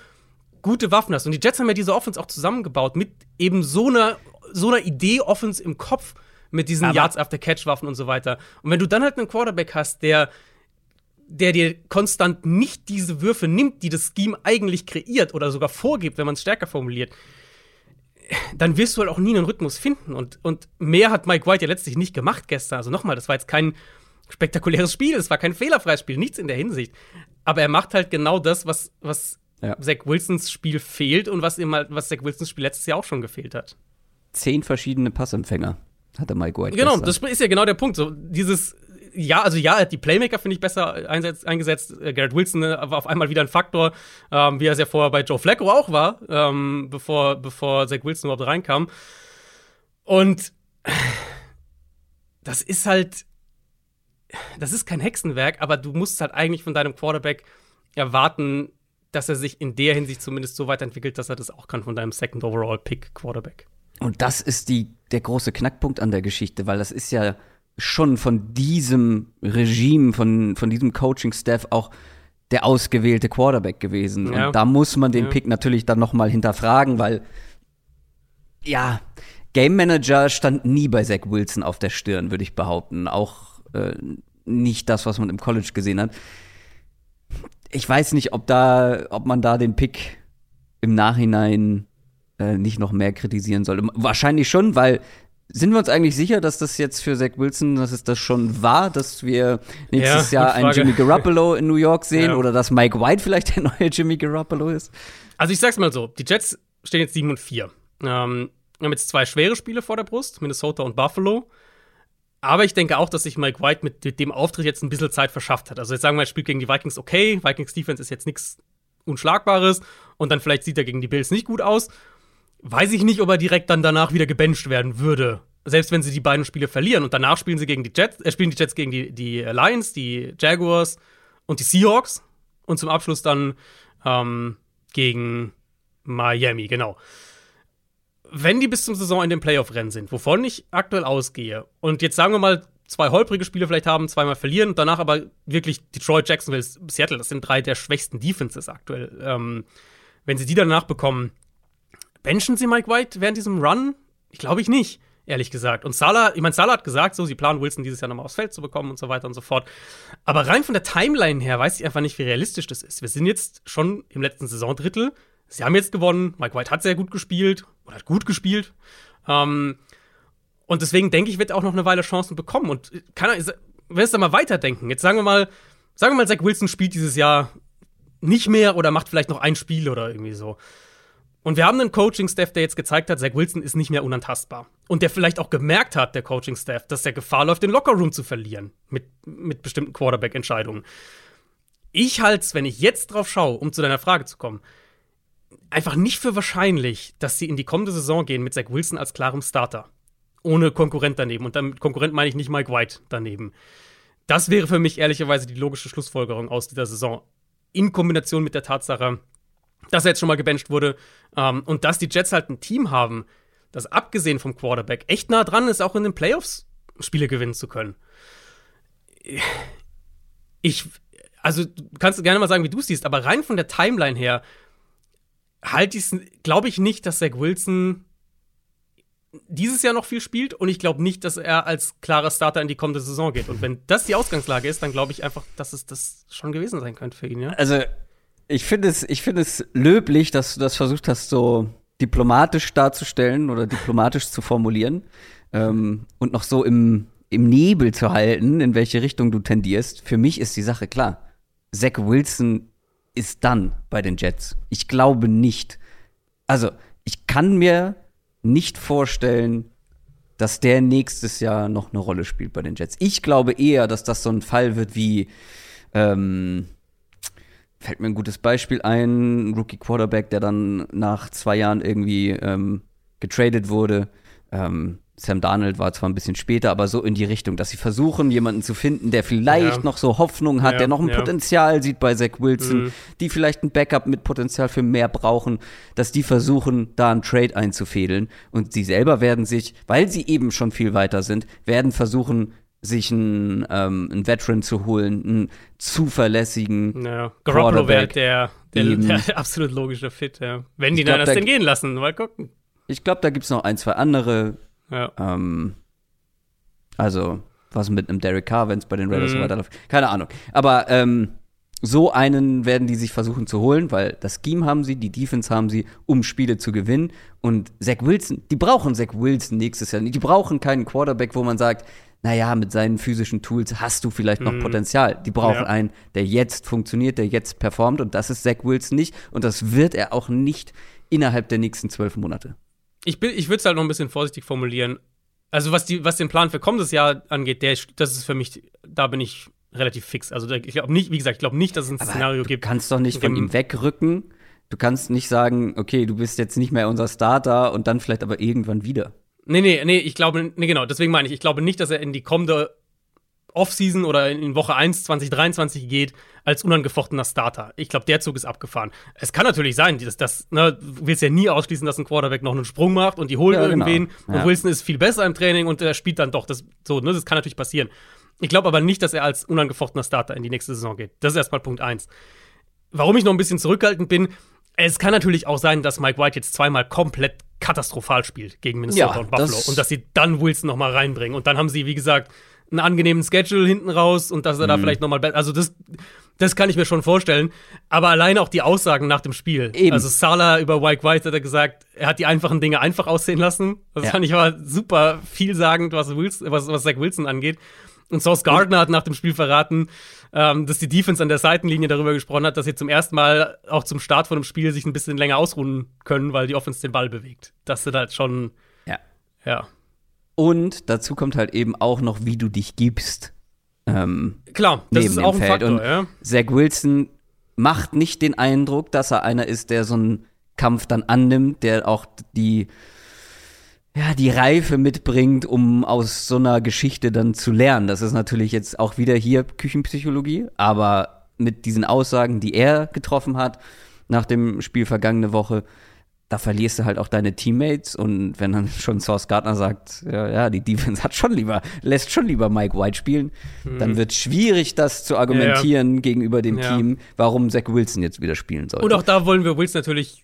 gute Waffen hast, und die Jets haben ja diese Offense auch zusammengebaut mit eben so einer, so einer Idee Offense im Kopf, mit diesen Aber Yards after Catch Waffen und so weiter. Und wenn du dann halt einen Quarterback hast, der der dir konstant nicht diese Würfe nimmt, die das Scheme eigentlich kreiert oder sogar vorgibt, wenn man es stärker formuliert, dann wirst du halt auch nie einen Rhythmus finden. Und, und mehr hat Mike White ja letztlich nicht gemacht gestern. Also nochmal, das war jetzt kein spektakuläres Spiel, es war kein fehlerfreies Spiel, nichts in der Hinsicht. Aber er macht halt genau das, was, was ja. Zach Wilsons Spiel fehlt und was ihm halt, was Zach Wilsons Spiel letztes Jahr auch schon gefehlt hat. Zehn verschiedene Passempfänger hatte Mike White. Genau, gestern. das ist ja genau der Punkt. So, dieses, ja, also ja, die Playmaker finde ich besser eingesetzt. Äh, Garrett Wilson äh, war auf einmal wieder ein Faktor, ähm, wie er es ja vorher bei Joe Flacco auch war, ähm, bevor, bevor Zach Wilson überhaupt reinkam. Und das ist halt, das ist kein Hexenwerk, aber du musst halt eigentlich von deinem Quarterback erwarten, dass er sich in der Hinsicht zumindest so weiterentwickelt, dass er das auch kann von deinem Second Overall Pick Quarterback. Und das ist die, der große Knackpunkt an der Geschichte, weil das ist ja schon von diesem Regime, von, von diesem Coaching-Staff auch der ausgewählte Quarterback gewesen. Ja. Und da muss man den ja. Pick natürlich dann noch mal hinterfragen, weil ja, Game Manager stand nie bei Zach Wilson auf der Stirn, würde ich behaupten. Auch äh, nicht das, was man im College gesehen hat. Ich weiß nicht, ob da, ob man da den Pick im Nachhinein äh, nicht noch mehr kritisieren sollte. Wahrscheinlich schon, weil sind wir uns eigentlich sicher, dass das jetzt für Zach Wilson, dass es das schon war, dass wir nächstes ja, Jahr einen Jimmy Garoppolo in New York sehen ja. oder dass Mike White vielleicht der neue Jimmy Garoppolo ist? Also ich sag's mal so, die Jets stehen jetzt 7 und 4. Ähm, wir haben jetzt zwei schwere Spiele vor der Brust, Minnesota und Buffalo. Aber ich denke auch, dass sich Mike White mit dem Auftritt jetzt ein bisschen Zeit verschafft hat. Also jetzt sagen wir, er spielt gegen die Vikings okay, Vikings Defense ist jetzt nichts Unschlagbares und dann vielleicht sieht er gegen die Bills nicht gut aus weiß ich nicht, ob er direkt dann danach wieder gebencht werden würde. Selbst wenn sie die beiden Spiele verlieren und danach spielen sie gegen die Jets, äh, spielen die Jets gegen die, die Lions, die Jaguars und die Seahawks und zum Abschluss dann ähm, gegen Miami, genau. Wenn die bis zum Saison in dem Playoff-Rennen sind, wovon ich aktuell ausgehe, und jetzt sagen wir mal, zwei holprige Spiele vielleicht haben, zweimal verlieren danach aber wirklich Detroit, Jacksonville, Seattle, das sind drei der schwächsten Defenses aktuell. Ähm, wenn sie die danach bekommen, benchen sie Mike White während diesem Run? Ich glaube ich nicht, ehrlich gesagt. Und Salah, ich meine, Salah hat gesagt, so, sie planen Wilson dieses Jahr nochmal aufs Feld zu bekommen und so weiter und so fort. Aber rein von der Timeline her weiß ich einfach nicht, wie realistisch das ist. Wir sind jetzt schon im letzten Saisondrittel. Sie haben jetzt gewonnen. Mike White hat sehr gut gespielt oder hat gut gespielt. Ähm, und deswegen denke ich, wird er auch noch eine Weile Chancen bekommen. Und kann er, wenn es da mal weiterdenken, jetzt sagen wir mal, sagen wir mal, Zach Wilson spielt dieses Jahr nicht mehr oder macht vielleicht noch ein Spiel oder irgendwie so. Und wir haben einen Coaching-Staff, der jetzt gezeigt hat, Zach Wilson ist nicht mehr unantastbar. Und der vielleicht auch gemerkt hat, der Coaching-Staff, dass der Gefahr läuft, den Lockerroom zu verlieren mit, mit bestimmten Quarterback-Entscheidungen. Ich halte es, wenn ich jetzt drauf schaue, um zu deiner Frage zu kommen, einfach nicht für wahrscheinlich, dass sie in die kommende Saison gehen mit Zach Wilson als klarem Starter. Ohne Konkurrent daneben. Und damit Konkurrent meine ich nicht Mike White daneben. Das wäre für mich ehrlicherweise die logische Schlussfolgerung aus dieser Saison. In Kombination mit der Tatsache, dass er jetzt schon mal gebencht wurde ähm, und dass die Jets halt ein Team haben, das abgesehen vom Quarterback echt nah dran ist, auch in den Playoffs Spiele gewinnen zu können. Ich, also kannst du gerne mal sagen, wie du es siehst, aber rein von der Timeline her halte ich glaube ich nicht, dass Zach Wilson dieses Jahr noch viel spielt und ich glaube nicht, dass er als klarer Starter in die kommende Saison geht. Und wenn das die Ausgangslage ist, dann glaube ich einfach, dass es das schon gewesen sein könnte für ihn, ja. Also ich finde es, ich es löblich, dass du das versucht hast, so diplomatisch darzustellen oder diplomatisch zu formulieren ähm, und noch so im, im Nebel zu halten, in welche Richtung du tendierst. Für mich ist die Sache klar. Zach Wilson ist dann bei den Jets. Ich glaube nicht. Also, ich kann mir nicht vorstellen, dass der nächstes Jahr noch eine Rolle spielt bei den Jets. Ich glaube eher, dass das so ein Fall wird wie ähm, fällt mir ein gutes Beispiel ein, Rookie Quarterback, der dann nach zwei Jahren irgendwie ähm, getradet wurde. Ähm, Sam Darnold war zwar ein bisschen später, aber so in die Richtung, dass sie versuchen, jemanden zu finden, der vielleicht ja. noch so Hoffnung hat, ja, der noch ein ja. Potenzial sieht bei Zach Wilson, mhm. die vielleicht ein Backup mit Potenzial für mehr brauchen, dass die versuchen, da einen Trade einzufädeln. Und sie selber werden sich, weil sie eben schon viel weiter sind, werden versuchen, sich einen, ähm, einen Veteran zu holen, einen zuverlässigen. Ja, Garoppolo wäre der, der, der, absolut logische Fit, ja. Wenn die dann das denn gehen lassen, mal gucken. Ich glaube, da gibt es noch ein, zwei andere. Ja. Ähm, also, was mit einem Derek Carr, wenn es bei den Raiders mhm. so weiterläuft. Keine Ahnung. Aber ähm, so einen werden die sich versuchen zu holen, weil das Scheme haben sie, die Defense haben sie, um Spiele zu gewinnen. Und Zach Wilson, die brauchen Zach Wilson nächstes Jahr. Die brauchen keinen Quarterback, wo man sagt, naja, mit seinen physischen Tools hast du vielleicht noch mhm. Potenzial. Die brauchen ja. einen, der jetzt funktioniert, der jetzt performt. Und das ist Zach Wilson nicht. Und das wird er auch nicht innerhalb der nächsten zwölf Monate. Ich, ich würde es halt noch ein bisschen vorsichtig formulieren. Also, was, die, was den Plan für kommendes Jahr angeht, der, das ist für mich, da bin ich relativ fix. Also ich glaube nicht, wie gesagt, ich glaube nicht, dass es ein Aber Szenario gibt. Du kannst doch nicht von ihm wegrücken. Du kannst nicht sagen, okay, du bist jetzt nicht mehr unser Starter und dann vielleicht aber irgendwann wieder. Nee, nee, nee, ich glaube, nee, genau, deswegen meine ich, ich glaube nicht, dass er in die kommende Offseason oder in Woche 1 2023 geht als unangefochtener Starter. Ich glaube, der Zug ist abgefahren. Es kann natürlich sein, dass das, ne, du willst ja nie ausschließen, dass ein Quarterback noch einen Sprung macht und die holen ja, genau. irgendwen ja. und Wilson ist viel besser im Training und er spielt dann doch. Das, so, ne, das kann natürlich passieren. Ich glaube aber nicht, dass er als unangefochtener Starter in die nächste Saison geht. Das ist erstmal Punkt 1. Warum ich noch ein bisschen zurückhaltend bin, es kann natürlich auch sein, dass Mike White jetzt zweimal komplett katastrophal spielt gegen Minnesota ja, und Buffalo und dass sie dann Wilson noch mal reinbringen und dann haben sie wie gesagt einen angenehmen Schedule hinten raus und dass er mhm. da vielleicht noch mal also das das kann ich mir schon vorstellen, aber alleine auch die Aussagen nach dem Spiel. Eben. Also Salah über Mike White hat er gesagt, er hat die einfachen Dinge einfach aussehen lassen. Das ja. fand ich aber super vielsagend, was Wilson, was, was Zach Wilson angeht. Und Sauce Gardner hat nach dem Spiel verraten, ähm, dass die Defense an der Seitenlinie darüber gesprochen hat, dass sie zum ersten Mal auch zum Start von dem Spiel sich ein bisschen länger ausruhen können, weil die Offense den Ball bewegt. Das sind halt schon. Ja. Ja. Und dazu kommt halt eben auch noch, wie du dich gibst. Ähm, Klar, das ist auch ein Feld. Faktor, Und ja. Zach Wilson macht nicht den Eindruck, dass er einer ist, der so einen Kampf dann annimmt, der auch die ja, die Reife mitbringt, um aus so einer Geschichte dann zu lernen. Das ist natürlich jetzt auch wieder hier Küchenpsychologie, aber mit diesen Aussagen, die er getroffen hat nach dem Spiel vergangene Woche, da verlierst du halt auch deine Teammates und wenn dann schon Source Gardner sagt, ja, ja, die Defense hat schon lieber, lässt schon lieber Mike White spielen, mhm. dann wird schwierig, das zu argumentieren ja. gegenüber dem ja. Team, warum Zach Wilson jetzt wieder spielen soll. Und auch da wollen wir Wilson natürlich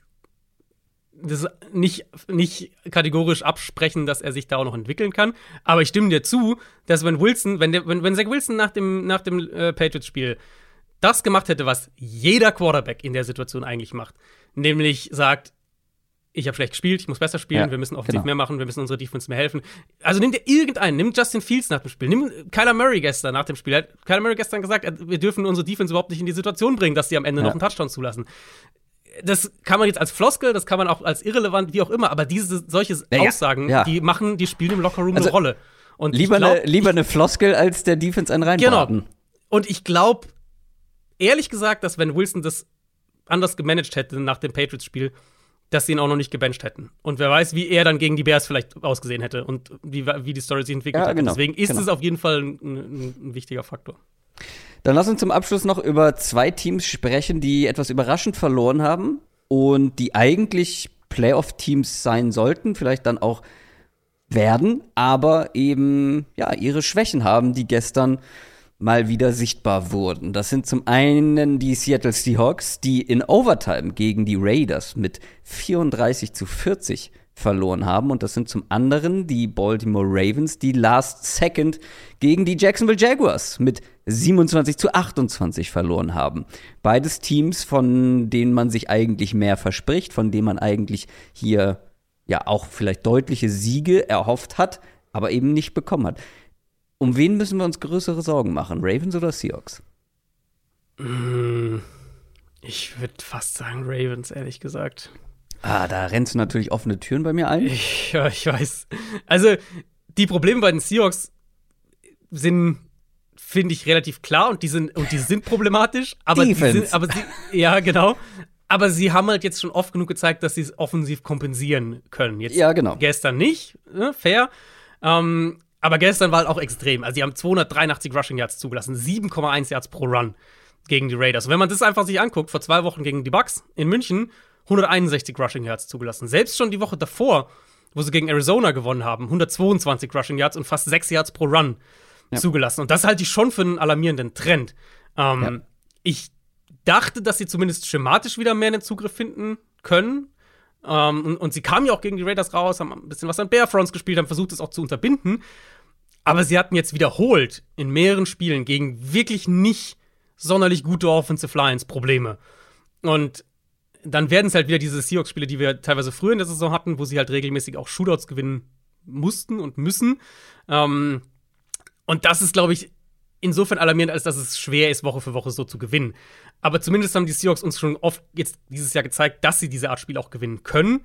das nicht, nicht kategorisch absprechen, dass er sich da auch noch entwickeln kann. Aber ich stimme dir zu, dass wenn Wilson, wenn, der, wenn, wenn Zach Wilson nach dem, nach dem äh, Patriots-Spiel das gemacht hätte, was jeder Quarterback in der Situation eigentlich macht, nämlich sagt, ich habe schlecht gespielt, ich muss besser spielen, ja, wir müssen offensiv genau. mehr machen, wir müssen unsere Defense mehr helfen. Also nimm dir irgendeinen, nimm Justin Fields nach dem Spiel, nimm Kyler Murray gestern nach dem Spiel. Hat Kyler Murray gestern gesagt, wir dürfen unsere Defense überhaupt nicht in die Situation bringen, dass sie am Ende ja. noch einen Touchdown zulassen das kann man jetzt als Floskel, das kann man auch als irrelevant, wie auch immer, aber diese solche ja, Aussagen, die machen, die spielen im Lockerroom also, eine Rolle. Und lieber, glaub, eine, lieber eine Floskel als der Defense einen reinbraten. Genau. Und ich glaube, ehrlich gesagt, dass wenn Wilson das anders gemanagt hätte nach dem Patriots-Spiel, dass sie ihn auch noch nicht gebencht hätten. Und wer weiß, wie er dann gegen die Bears vielleicht ausgesehen hätte und wie, wie die Story sich entwickelt ja, hat. Genau, Deswegen ist genau. es auf jeden Fall ein, ein, ein wichtiger Faktor. Dann lass uns zum Abschluss noch über zwei Teams sprechen, die etwas überraschend verloren haben und die eigentlich Playoff-Teams sein sollten, vielleicht dann auch werden, aber eben ja ihre Schwächen haben, die gestern mal wieder sichtbar wurden. Das sind zum einen die Seattle Seahawks, die in Overtime gegen die Raiders mit 34 zu 40 verloren haben. Und das sind zum anderen die Baltimore Ravens, die Last Second gegen die Jacksonville Jaguars mit 27 zu 28 verloren haben. Beides Teams, von denen man sich eigentlich mehr verspricht, von denen man eigentlich hier ja auch vielleicht deutliche Siege erhofft hat, aber eben nicht bekommen hat. Um wen müssen wir uns größere Sorgen machen? Ravens oder Seahawks? Mm, ich würde fast sagen Ravens, ehrlich gesagt. Ah, da rennst du natürlich offene Türen bei mir ein. Ja, ich weiß. Also, die Probleme bei den Seahawks sind, finde ich, relativ klar und die sind, und die sind problematisch. Aber Defense. die sind, aber sie, ja, genau. Aber sie haben halt jetzt schon oft genug gezeigt, dass sie es offensiv kompensieren können. Jetzt ja, genau. Gestern nicht, ne, fair. Ähm, aber gestern war halt auch extrem. Also, sie haben 283 Rushing Yards zugelassen, 7,1 Yards pro Run gegen die Raiders. Und wenn man das einfach sich anguckt, vor zwei Wochen gegen die Bucks in München, 161 Rushing Yards zugelassen. Selbst schon die Woche davor, wo sie gegen Arizona gewonnen haben, 122 Rushing Yards und fast 6 Yards pro Run ja. zugelassen. Und das halte ich schon für einen alarmierenden Trend. Ähm, ja. Ich dachte, dass sie zumindest schematisch wieder mehr einen Zugriff finden können. Ähm, und, und, sie kamen ja auch gegen die Raiders raus, haben ein bisschen was an Barefronts gespielt, haben versucht, es auch zu unterbinden. Aber sie hatten jetzt wiederholt in mehreren Spielen gegen wirklich nicht sonderlich gute Offensive Lines Probleme. Und dann werden es halt wieder diese Seahawks-Spiele, die wir teilweise früher in der Saison hatten, wo sie halt regelmäßig auch Shootouts gewinnen mussten und müssen. Ähm, und das ist, glaube ich, insofern alarmierend, als dass es schwer ist, Woche für Woche so zu gewinnen. Aber zumindest haben die Seahawks uns schon oft jetzt dieses Jahr gezeigt, dass sie diese Art Spiel auch gewinnen können.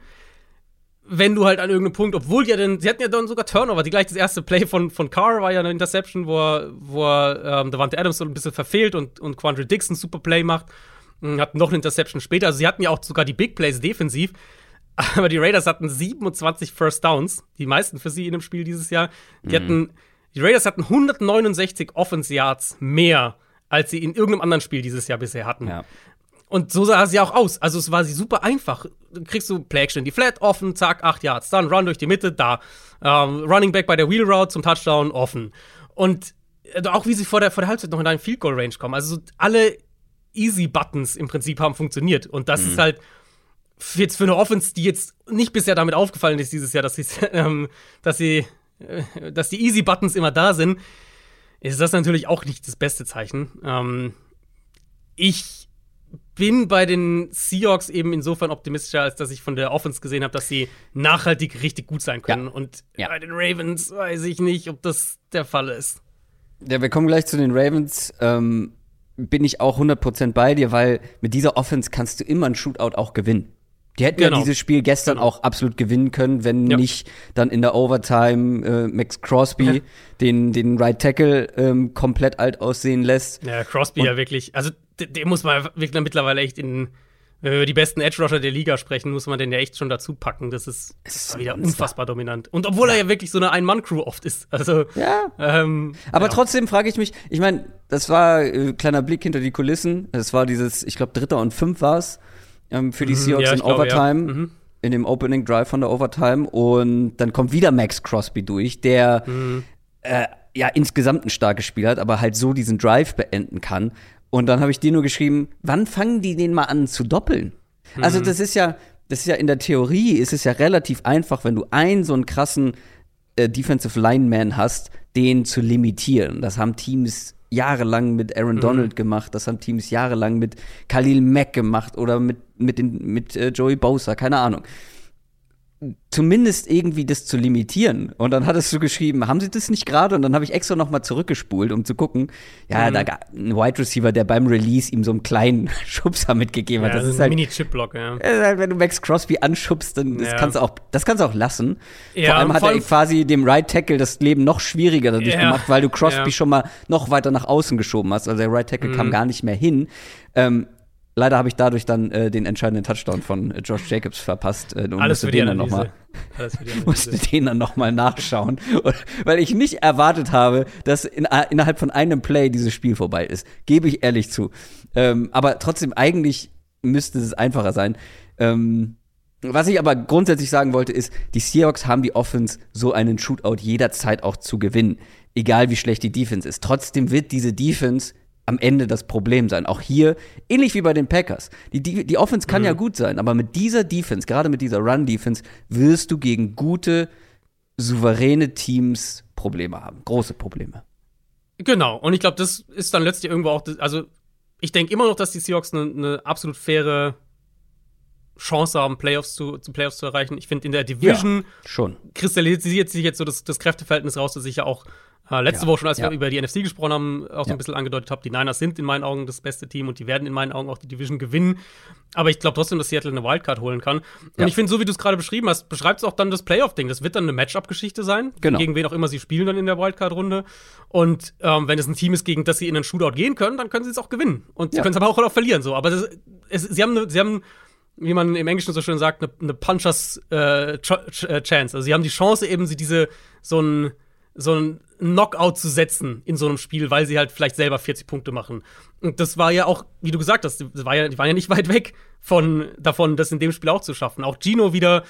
Wenn du halt an irgendeinem Punkt, obwohl ja dann, sie hatten ja dann sogar Turnover, die gleich das erste Play von, von Carr war ja eine Interception, wo er, wo er ähm, Davante Adams so ein bisschen verfehlt und, und Quandre Dixon super Play macht. Hatten noch eine Interception später. Also sie hatten ja auch sogar die Big Plays defensiv. Aber die Raiders hatten 27 First Downs, die meisten für sie in dem Spiel dieses Jahr. Die mhm. hatten, die Raiders hatten 169 Offense Yards mehr, als sie in irgendeinem anderen Spiel dieses Jahr bisher hatten. Ja. Und so sah sie auch aus. Also es war sie super einfach. Du kriegst du Play Action die Flat offen, zack, 8 Yards. Dann Run durch die Mitte, da. Ähm, Running Back bei der Wheel Route zum Touchdown, offen. Und äh, auch wie sie vor der, vor der Halbzeit noch in einen Field Goal Range kommen. Also alle Easy Buttons im Prinzip haben funktioniert. Und das mhm. ist halt jetzt für eine Offense, die jetzt nicht bisher damit aufgefallen ist dieses Jahr, dass sie, ähm, dass sie, äh, dass die Easy Buttons immer da sind, ist das natürlich auch nicht das beste Zeichen. Ähm, ich bin bei den Seahawks eben insofern optimistischer, als dass ich von der Offense gesehen habe, dass sie nachhaltig richtig gut sein können. Ja. Und ja. bei den Ravens weiß ich nicht, ob das der Fall ist. Ja, wir kommen gleich zu den Ravens. Ähm, bin ich auch 100% bei dir, weil mit dieser Offense kannst du immer ein Shootout auch gewinnen. Die hätten genau. ja dieses Spiel gestern genau. auch absolut gewinnen können, wenn ja. nicht dann in der Overtime äh, Max Crosby ja. den, den Right Tackle ähm, komplett alt aussehen lässt. Ja, Crosby Und ja wirklich. Also, den muss man wirklich mittlerweile echt in wenn wir über die besten Edge Rusher der Liga sprechen, muss man den ja echt schon dazu packen. Das ist, das ist wieder unfassbar dominant. Und obwohl ja. er ja wirklich so eine Ein-Mann-Crew oft ist. Also, ja. Ähm, Aber ja. trotzdem frage ich mich, ich meine, das war äh, kleiner Blick hinter die Kulissen. Es war dieses, ich glaube, Dritter und Fünf war es ähm, für die mhm, Seahawks ja, in glaube, Overtime. Ja. Mhm. In dem Opening Drive von der Overtime. Und dann kommt wieder Max Crosby durch, der mhm. äh, ja insgesamt ein starkes Spiel hat, aber halt so diesen Drive beenden kann. Und dann habe ich dir nur geschrieben, wann fangen die den mal an zu doppeln? Also mhm. Also das ist ja, das ist ja in der Theorie ist es ja relativ einfach, wenn du einen so einen krassen äh, Defensive Lineman hast, den zu limitieren. Das haben Teams jahrelang mit Aaron mhm. Donald gemacht, das haben Teams jahrelang mit Khalil Mack gemacht oder mit, mit, den, mit äh, Joey Bosa, keine Ahnung zumindest irgendwie das zu limitieren. Und dann hattest du geschrieben, haben sie das nicht gerade? Und dann habe ich extra noch mal zurückgespult, um zu gucken. Ja, mhm. da gab ein Wide Receiver, der beim Release ihm so einen kleinen Schubser mitgegeben hat. Ja, das, das ist halt, Mini-Chip-Block, ja. Halt, wenn du Max Crosby anschubst, dann das ja. kannst du auch, das kannst du auch lassen. Ja, vor allem hat er quasi dem Right Tackle das Leben noch schwieriger dadurch ja. gemacht, weil du Crosby schon mal noch weiter nach außen geschoben hast. Also der Right Tackle mhm. kam gar nicht mehr hin. Ähm, Leider habe ich dadurch dann äh, den entscheidenden Touchdown von äh, Josh Jacobs verpasst äh, und Alles musste den dann noch mal, musste den dann noch mal nachschauen, und, weil ich nicht erwartet habe, dass in, äh, innerhalb von einem Play dieses Spiel vorbei ist. Gebe ich ehrlich zu. Ähm, aber trotzdem eigentlich müsste es einfacher sein. Ähm, was ich aber grundsätzlich sagen wollte, ist, die Seahawks haben die Offense, so einen Shootout jederzeit auch zu gewinnen. Egal wie schlecht die Defense ist. Trotzdem wird diese Defense am Ende das Problem sein. Auch hier, ähnlich wie bei den Packers. Die, die, die Offense kann mhm. ja gut sein, aber mit dieser Defense, gerade mit dieser Run-Defense, wirst du gegen gute, souveräne Teams Probleme haben. Große Probleme. Genau, und ich glaube, das ist dann letztlich irgendwo auch, das, also ich denke immer noch, dass die Seahawks eine ne absolut faire Chance haben, Playoffs zu, zu Playoffs zu erreichen. Ich finde, in der Division ja, schon. kristallisiert sich jetzt so das, das Kräfteverhältnis raus, das sich ja auch letzte ja, Woche schon, als ja. wir über die NFC gesprochen haben, auch so ein bisschen angedeutet habe, die Niners sind in meinen Augen das beste Team und die werden in meinen Augen auch die Division gewinnen. Aber ich glaube trotzdem, dass Seattle eine Wildcard holen kann. Und ich finde, so wie du es gerade beschrieben hast, beschreibt es auch dann das Playoff-Ding. Das wird dann eine Matchup-Geschichte sein, genau. gegen wen auch immer sie spielen dann in der Wildcard-Runde. Und ähm, wenn es ein Team ist, gegen das sie in einen Shootout gehen können, dann können sie es auch gewinnen. Und sie können es aber auch, auch verlieren. So. Aber das, es, sie haben, sie haben wie man im Englischen so schön sagt, eine, eine Punchers äh, äh, Chance. Also sie haben die Chance, eben sie diese so ein so ein Knockout zu setzen in so einem Spiel, weil sie halt vielleicht selber 40 Punkte machen. Und das war ja auch, wie du gesagt hast, das war ja, die waren ja nicht weit weg von, davon, das in dem Spiel auch zu schaffen. Auch Gino wieder,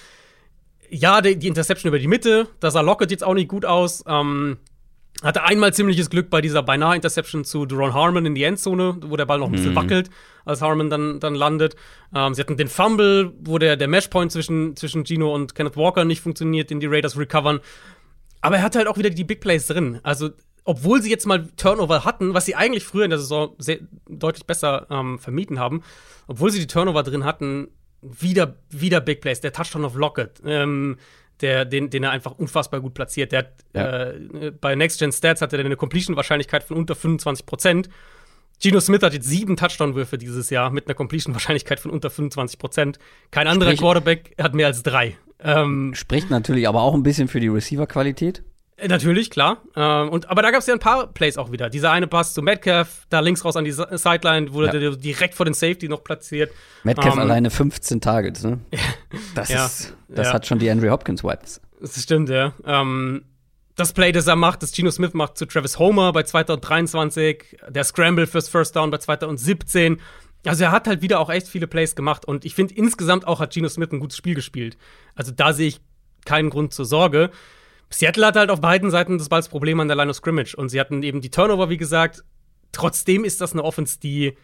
ja, die, die Interception über die Mitte, da sah Lockett jetzt auch nicht gut aus. Ähm, hatte einmal ziemliches Glück bei dieser beinahe Interception zu Duron Harmon in die Endzone, wo der Ball noch ein bisschen mhm. wackelt, als Harmon dann, dann landet. Ähm, sie hatten den Fumble, wo der, der Mashpoint zwischen, zwischen Gino und Kenneth Walker nicht funktioniert, den die Raiders recovern. Aber er hat halt auch wieder die Big Plays drin. Also, obwohl sie jetzt mal Turnover hatten, was sie eigentlich früher in der Saison sehr, deutlich besser ähm, vermieden haben, obwohl sie die Turnover drin hatten, wieder, wieder Big Plays. Der Touchdown of Lockett, ähm, der, den, den er einfach unfassbar gut platziert. Der hat, Ja. äh, bei Next Gen Stats hatte er eine Completion-Wahrscheinlichkeit von unter 25 Prozent. Gino Smith hat jetzt sieben Touchdown-Würfe dieses Jahr mit einer Completion-Wahrscheinlichkeit von unter 25 Prozent. Kein anderer Sprich- Quarterback hat mehr als drei. Ähm, Spricht natürlich aber auch ein bisschen für die Receiver-Qualität. äh, Natürlich, klar. Ähm, und, aber da gab es ja ein paar Plays auch wieder. Dieser eine Pass zu Metcalf, da links raus an die Si- Sideline, wurde Ja. direkt vor den Safety noch platziert. Metcalf Ähm, alleine 15 Targets, ne? Das, Ja. ist, das Ja. hat schon die Andrew Hopkins-Vibes. Das stimmt, ja. Ähm, das Play, das er macht, das Geno Smith macht zu Travis Homer bei 2023, der Scramble fürs First Down bei 2017. Also er hat halt wieder auch echt viele Plays gemacht und ich finde insgesamt auch hat Geno Smith ein gutes Spiel gespielt. Also da sehe ich keinen Grund zur Sorge. Seattle hat halt auf beiden Seiten des Balls Probleme an der Line of Scrimmage und sie hatten eben die Turnover, wie gesagt. Trotzdem ist das eine Offense, die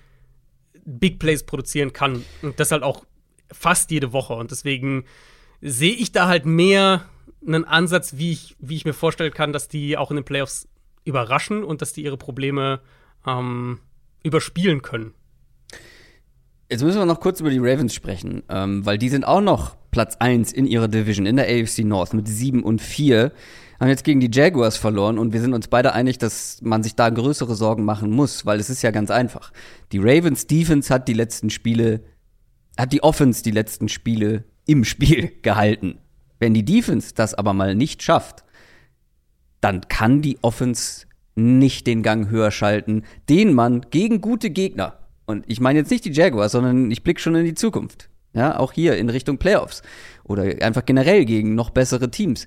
Big Plays produzieren kann und das halt auch fast jede Woche und deswegen sehe ich da halt mehr einen Ansatz, wie ich, wie ich mir vorstellen kann, dass die auch in den Playoffs überraschen und dass die ihre Probleme ähm, überspielen können. Jetzt müssen wir noch kurz über die Ravens sprechen, ähm, weil die sind auch noch Platz 1 in ihrer Division, in der AFC North mit 7 und 4. Haben jetzt gegen die Jaguars verloren und wir sind uns beide einig, dass man sich da größere Sorgen machen muss, weil es ist ja ganz einfach. Die Ravens Defense hat die letzten Spiele, hat die Offense die letzten Spiele im Spiel gehalten. Wenn die Defense das aber mal nicht schafft, dann kann die Offense nicht den Gang höher schalten, den man gegen gute Gegner, und ich meine jetzt nicht die Jaguars, sondern ich blicke schon in die Zukunft. Ja, auch hier in Richtung Playoffs oder einfach generell gegen noch bessere Teams.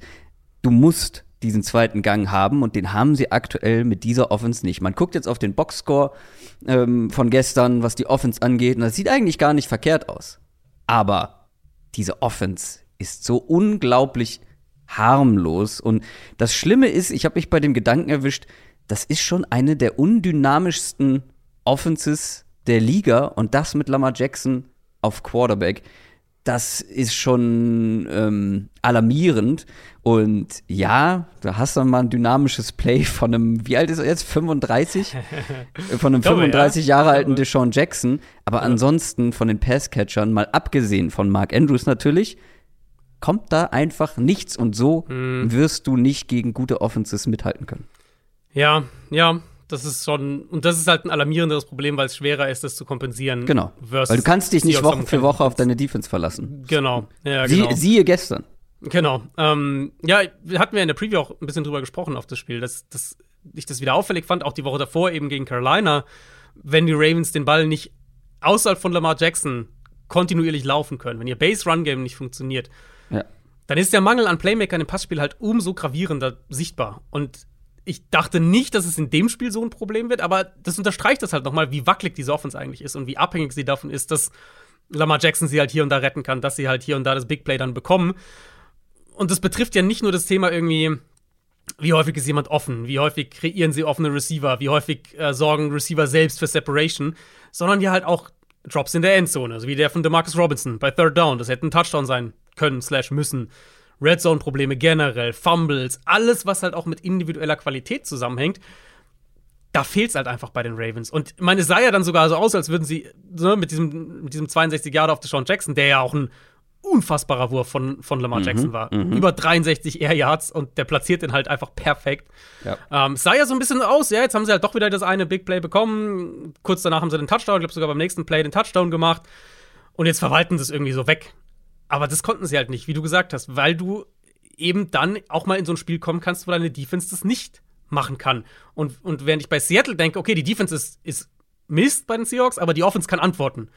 Du musst diesen zweiten Gang haben und den haben sie aktuell mit dieser Offense nicht. Man guckt jetzt auf den Boxscore ähm, von gestern, was die Offense angeht, und das sieht eigentlich gar nicht verkehrt aus. Aber diese Offense ist so unglaublich harmlos. Und das Schlimme ist, ich habe mich bei dem Gedanken erwischt, das ist schon eine der undynamischsten Offenses der Liga und das mit Lamar Jackson auf Quarterback. Das ist schon ähm, alarmierend. Und ja, da hast du mal ein dynamisches Play von einem, wie alt ist er jetzt? 35? von einem glaube, ja. 35 Jahre alten. Deshaun Jackson. Aber ansonsten von den Passcatchern, mal abgesehen von Mark Andrews natürlich, kommt da einfach nichts. Und so Hm. wirst du nicht gegen gute Offenses mithalten können. Ja, ja, das ist schon, und das ist halt ein alarmierenderes Problem, weil es schwerer ist, das zu kompensieren. Genau. Weil du kannst dich nicht Woche für Woche auf deine Defense verlassen. Genau, ja, Sie, genau. Siehe gestern. Genau. Ähm, ja, wir hatten wir in der Preview auch ein bisschen drüber gesprochen auf das Spiel, dass, dass ich das wieder auffällig fand, auch die Woche davor eben gegen Carolina, wenn die Ravens den Ball nicht außerhalb von Lamar Jackson kontinuierlich laufen können, wenn ihr Base-Run-Game nicht funktioniert, Ja. dann ist der Mangel an Playmakern im Passspiel halt umso gravierender sichtbar. Und ich dachte nicht, dass es in dem Spiel so ein Problem wird, aber das unterstreicht das halt nochmal, wie wackelig diese Offense eigentlich ist und wie abhängig sie davon ist, dass Lamar Jackson sie halt hier und da retten kann, dass sie halt hier und da das Big Play dann bekommen. Und das betrifft ja nicht nur das Thema irgendwie, wie häufig ist jemand offen, wie häufig kreieren sie offene Receiver, wie häufig äh, sorgen Receiver selbst für Separation, sondern ja halt auch Drops in der Endzone, also wie der von DeMarcus Robinson bei Third Down, das hätte ein Touchdown sein können, slash müssen. Red Zone Probleme generell, Fumbles, alles, was halt auch mit individueller Qualität zusammenhängt, da fehlt es halt einfach bei den Ravens. Und ich meine, es sah ja dann sogar so aus, als würden sie ne, mit, diesem, mit diesem 62 Jahre auf Deshaun Jackson, der ja auch ein unfassbarer Wurf von, von Lamar Jackson war. Über 63 Air Yards und der platziert den halt einfach perfekt. Ja. Ähm, es sah ja so ein bisschen aus, ja, jetzt haben sie halt doch wieder das eine Big Play bekommen. Kurz danach haben sie den Touchdown, ich glaube sogar beim nächsten Play den Touchdown gemacht. Und jetzt verwalten sie es irgendwie so weg. Aber das konnten sie halt nicht, wie du gesagt hast, weil du eben dann auch mal in so ein Spiel kommen kannst, wo deine Defense das nicht machen kann. Und, und während ich bei Seattle denke, okay, die Defense ist, ist Mist bei den Seahawks, aber die Offense kann antworten.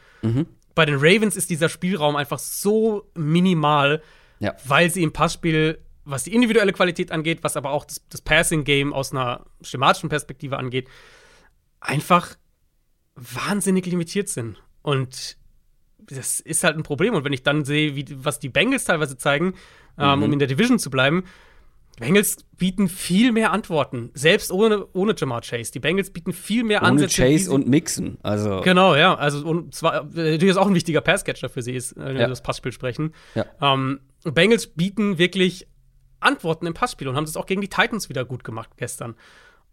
Bei den Ravens ist dieser Spielraum einfach so minimal, Ja. weil sie im Passspiel, was die individuelle Qualität angeht, was aber auch das, das Passing-Game aus einer schematischen Perspektive angeht, einfach wahnsinnig limitiert sind. Und das ist halt ein Problem. Und wenn ich dann sehe, wie, was die Bengals teilweise zeigen, ähm, um in der Division zu bleiben, die Bengals bieten viel mehr Antworten, selbst ohne, ohne Jamar Chase. Die Bengals bieten viel mehr Ohne Ansätze. wie Chase und Mixon. Also, Genau, ja. Also, und zwar, äh, natürlich ist auch ein wichtiger Passcatcher für sie, ist, wenn wir Ja. über das Passspiel sprechen. Ja. Ähm, Bengals bieten wirklich Antworten im Passspiel und haben das auch gegen die Titans wieder gut gemacht gestern.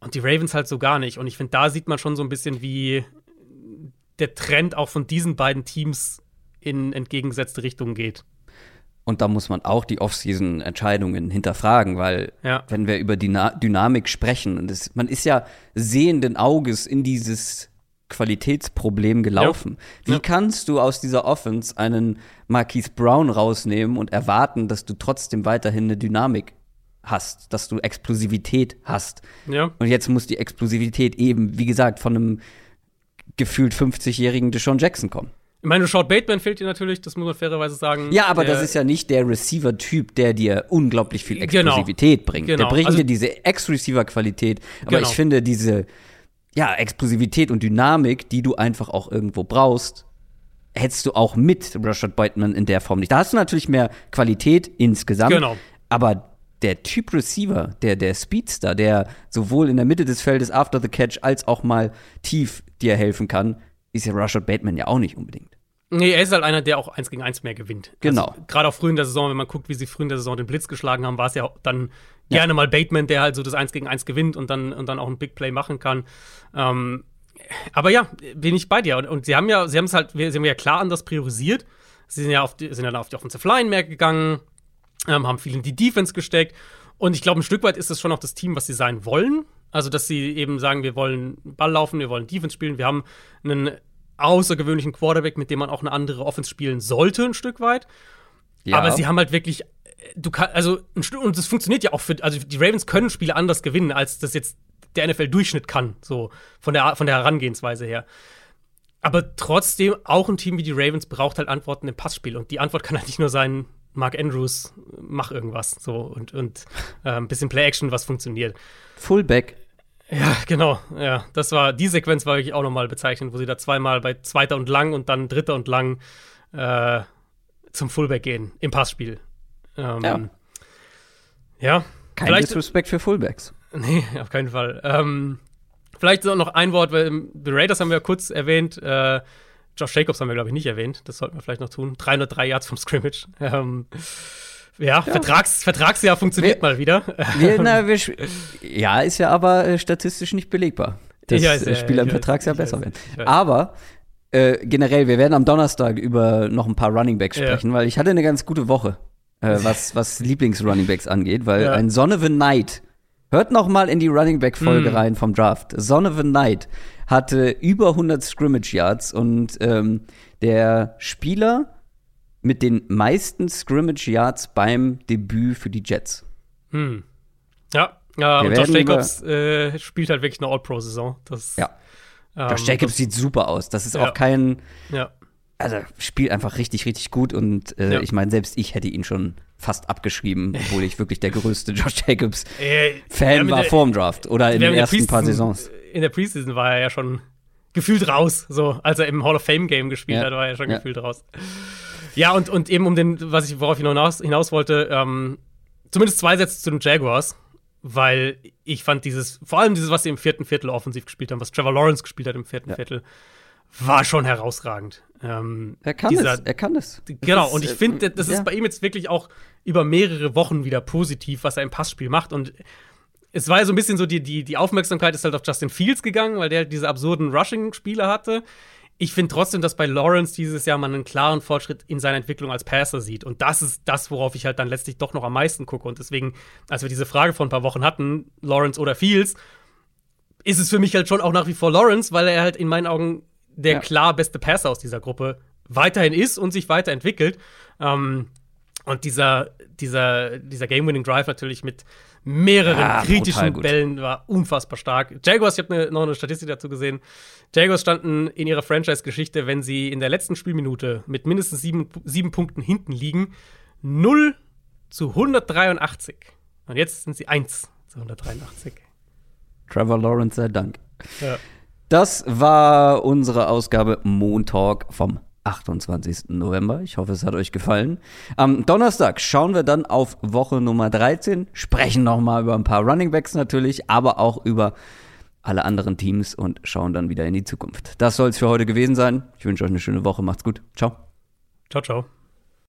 Und die Ravens halt so gar nicht. Und ich finde, da sieht man schon so ein bisschen, wie der Trend auch von diesen beiden Teams in entgegengesetzte Richtungen geht. Und da muss man auch die Offseason-Entscheidungen hinterfragen, weil Ja. wenn wir über Dyna Dynamik sprechen, und das, man ist ja sehenden Auges in dieses Qualitätsproblem gelaufen. Wie Ja. kannst du aus dieser Offense einen Marquise Brown rausnehmen und erwarten, dass du trotzdem weiterhin eine Dynamik hast, dass du Explosivität hast? Ja. Und jetzt muss die Explosivität eben, wie gesagt, von einem gefühlt 50-jährigen Deshaun Jackson kommen. Ich meine, Short Bateman fehlt dir natürlich, das muss man fairerweise sagen. Ja, aber Der- das ist ja nicht der Receiver-Typ, der dir unglaublich viel Genau. Explosivität bringt. Genau. Der bringt Also- dir diese Ex-Receiver-Qualität. Aber Genau. ich finde, diese ja, Explosivität und Dynamik, die du einfach auch irgendwo brauchst, hättest du auch mit Rashad Bateman in der Form nicht. Da hast du natürlich mehr Qualität insgesamt. Genau. Aber der Typ Receiver, der, der Speedster, der sowohl in der Mitte des Feldes after the catch als auch mal tief dir helfen kann, ist ja Rashad Bateman ja auch nicht unbedingt. Nee, er ist halt einer, der auch eins gegen eins mehr gewinnt. Genau. Also, Gerade auch früh in der Saison, wenn man guckt, wie sie früh in der Saison den Blitz geschlagen haben, war es ja dann gerne mal Bateman, der halt so das eins gegen eins gewinnt und dann, und dann auch ein Big Play machen kann. Ähm, aber ja, bin ich bei dir. Und, und sie haben ja, sie haben es halt, sie haben ja klar anders priorisiert. Sie sind ja auf die, sind dann auf die Offensive Line mehr gegangen, ähm, haben viel in die Defense gesteckt. Und ich glaube, ein Stück weit ist es schon auch das Team, was sie sein wollen. Also, dass sie eben sagen, wir wollen Ball laufen, wir wollen Defense spielen. Wir haben einen außergewöhnlichen Quarterback, mit dem man auch eine andere Offense spielen sollte, ein Stück weit. Aber sie haben halt wirklich, du kannst, also, ein Stück, und das funktioniert ja auch für, also die Ravens können Spiele anders gewinnen, als das jetzt der NFL-Durchschnitt kann, so von der, von der Herangehensweise her. Aber trotzdem, auch ein Team wie die Ravens braucht halt Antworten im Passspiel. Und die Antwort kann halt nicht nur sein, Mark Andrews, mach irgendwas, so, und, und äh, ein bisschen Play-Action, was funktioniert. Fullback. Ja, genau. Ja, das war die Sequenz war wirklich auch nochmal bezeichnend, wo sie da zweimal bei zweiter und lang und dann dritter und lang äh, zum Fullback gehen im Passspiel. Ähm, Ja. Ja. Kein Disrespect für Fullbacks. nee, auf keinen Fall. Ähm, vielleicht noch ein Wort, weil die Raiders haben wir ja kurz erwähnt. Äh, Josh Jacobs haben wir, glaube ich, nicht erwähnt. Das sollten wir vielleicht noch tun. 303 Yards vom Scrimmage. Ähm, ja, Vertrags, Vertragsjahr funktioniert Wir- mal wieder. Wir, na, wir, ja, ist ja aber äh, statistisch nicht belegbar. Dass weiß, äh, ja, Spieler im weiß, Vertragsjahr ich besser weiß, werden. weiß. Aber äh, generell, wir werden am Donnerstag über noch ein paar Runningbacks Ja. sprechen, weil ich hatte eine ganz gute Woche, äh, was, was Lieblings-Runningbacks angeht, weil Ja. ein Son of a Knight, hört noch mal in die Runningback-Folge Mm. rein vom Draft. Son of a Knight hatte über 100 Scrimmage-Yards und ähm, der Spieler mit den meisten Scrimmage-Yards beim Debüt für die Jets. Hm. Ja, ja und Josh Jacobs äh, spielt halt wirklich eine All-Pro-Saison. Ja. ähm, Josh Jacobs sieht super aus. Das ist Ja. auch kein, ja. also spielt einfach richtig, richtig gut. Und äh, Ja. ich meine, selbst ich hätte ihn schon fast abgeschrieben, obwohl ich wirklich der größte Josh Äh, Jacobs-Fan haben war vorm Draft oder in den ersten paar Saisons. In der Preseason war er ja schon gefühlt raus. So, als er im Hall of Fame Game gespielt Ja. hat, war er schon Ja. gefühlt raus. Ja, und, und eben um den, was ich, worauf ich noch hinaus, hinaus wollte, ähm, zumindest zwei Sätze zu den Jaguars, weil ich fand dieses, vor allem dieses, was sie im vierten Viertel offensiv gespielt haben, was Trevor Lawrence gespielt hat im vierten Ja. Viertel, war schon herausragend. Ähm, Er kann dieser- es, er kann es. Genau, Das und ich finde, äh, das ja. ist bei ihm jetzt wirklich auch über mehrere Wochen wieder positiv, was er im Passspiel macht. Und es war ja so ein bisschen so, die, die, die Aufmerksamkeit ist halt auf Justin Fields gegangen, weil der halt diese absurden Rushing-Spiele hatte. Ich finde trotzdem, dass bei Lawrence dieses Jahr man einen klaren Fortschritt in seiner Entwicklung als Passer sieht. Und das ist das, worauf ich halt dann letztlich doch noch am meisten gucke. Und deswegen, als wir diese Frage vor ein paar Wochen hatten, Lawrence oder Fields, ist es für mich halt schon auch nach wie vor Lawrence, weil er halt in meinen Augen der Ja. klar beste Passer aus dieser Gruppe weiterhin ist und sich weiterentwickelt. Ähm, und dieser, dieser, dieser Game-Winning-Drive natürlich mit mehreren Ja, kritischen. Bällen war unfassbar stark. Jaguars, ich habe ne, noch eine Statistik dazu gesehen. Jaguars standen in ihrer Franchise-Geschichte, wenn sie in der letzten Spielminute mit mindestens sieben, sieben Punkten hinten liegen, 0 zu 183. Und jetzt sind sie 1 zu 183. Trevor Lawrence sei Dank. Ja. Das war unsere Ausgabe Montag vom 28. November. Ich hoffe, es hat euch gefallen. Am Donnerstag schauen wir dann auf Woche Nummer 13, sprechen nochmal über ein paar Runningbacks natürlich, aber auch über alle anderen Teams und schauen dann wieder in die Zukunft. Das soll es für heute gewesen sein. Ich wünsche euch eine schöne Woche. Macht's gut. Ciao. Ciao, ciao.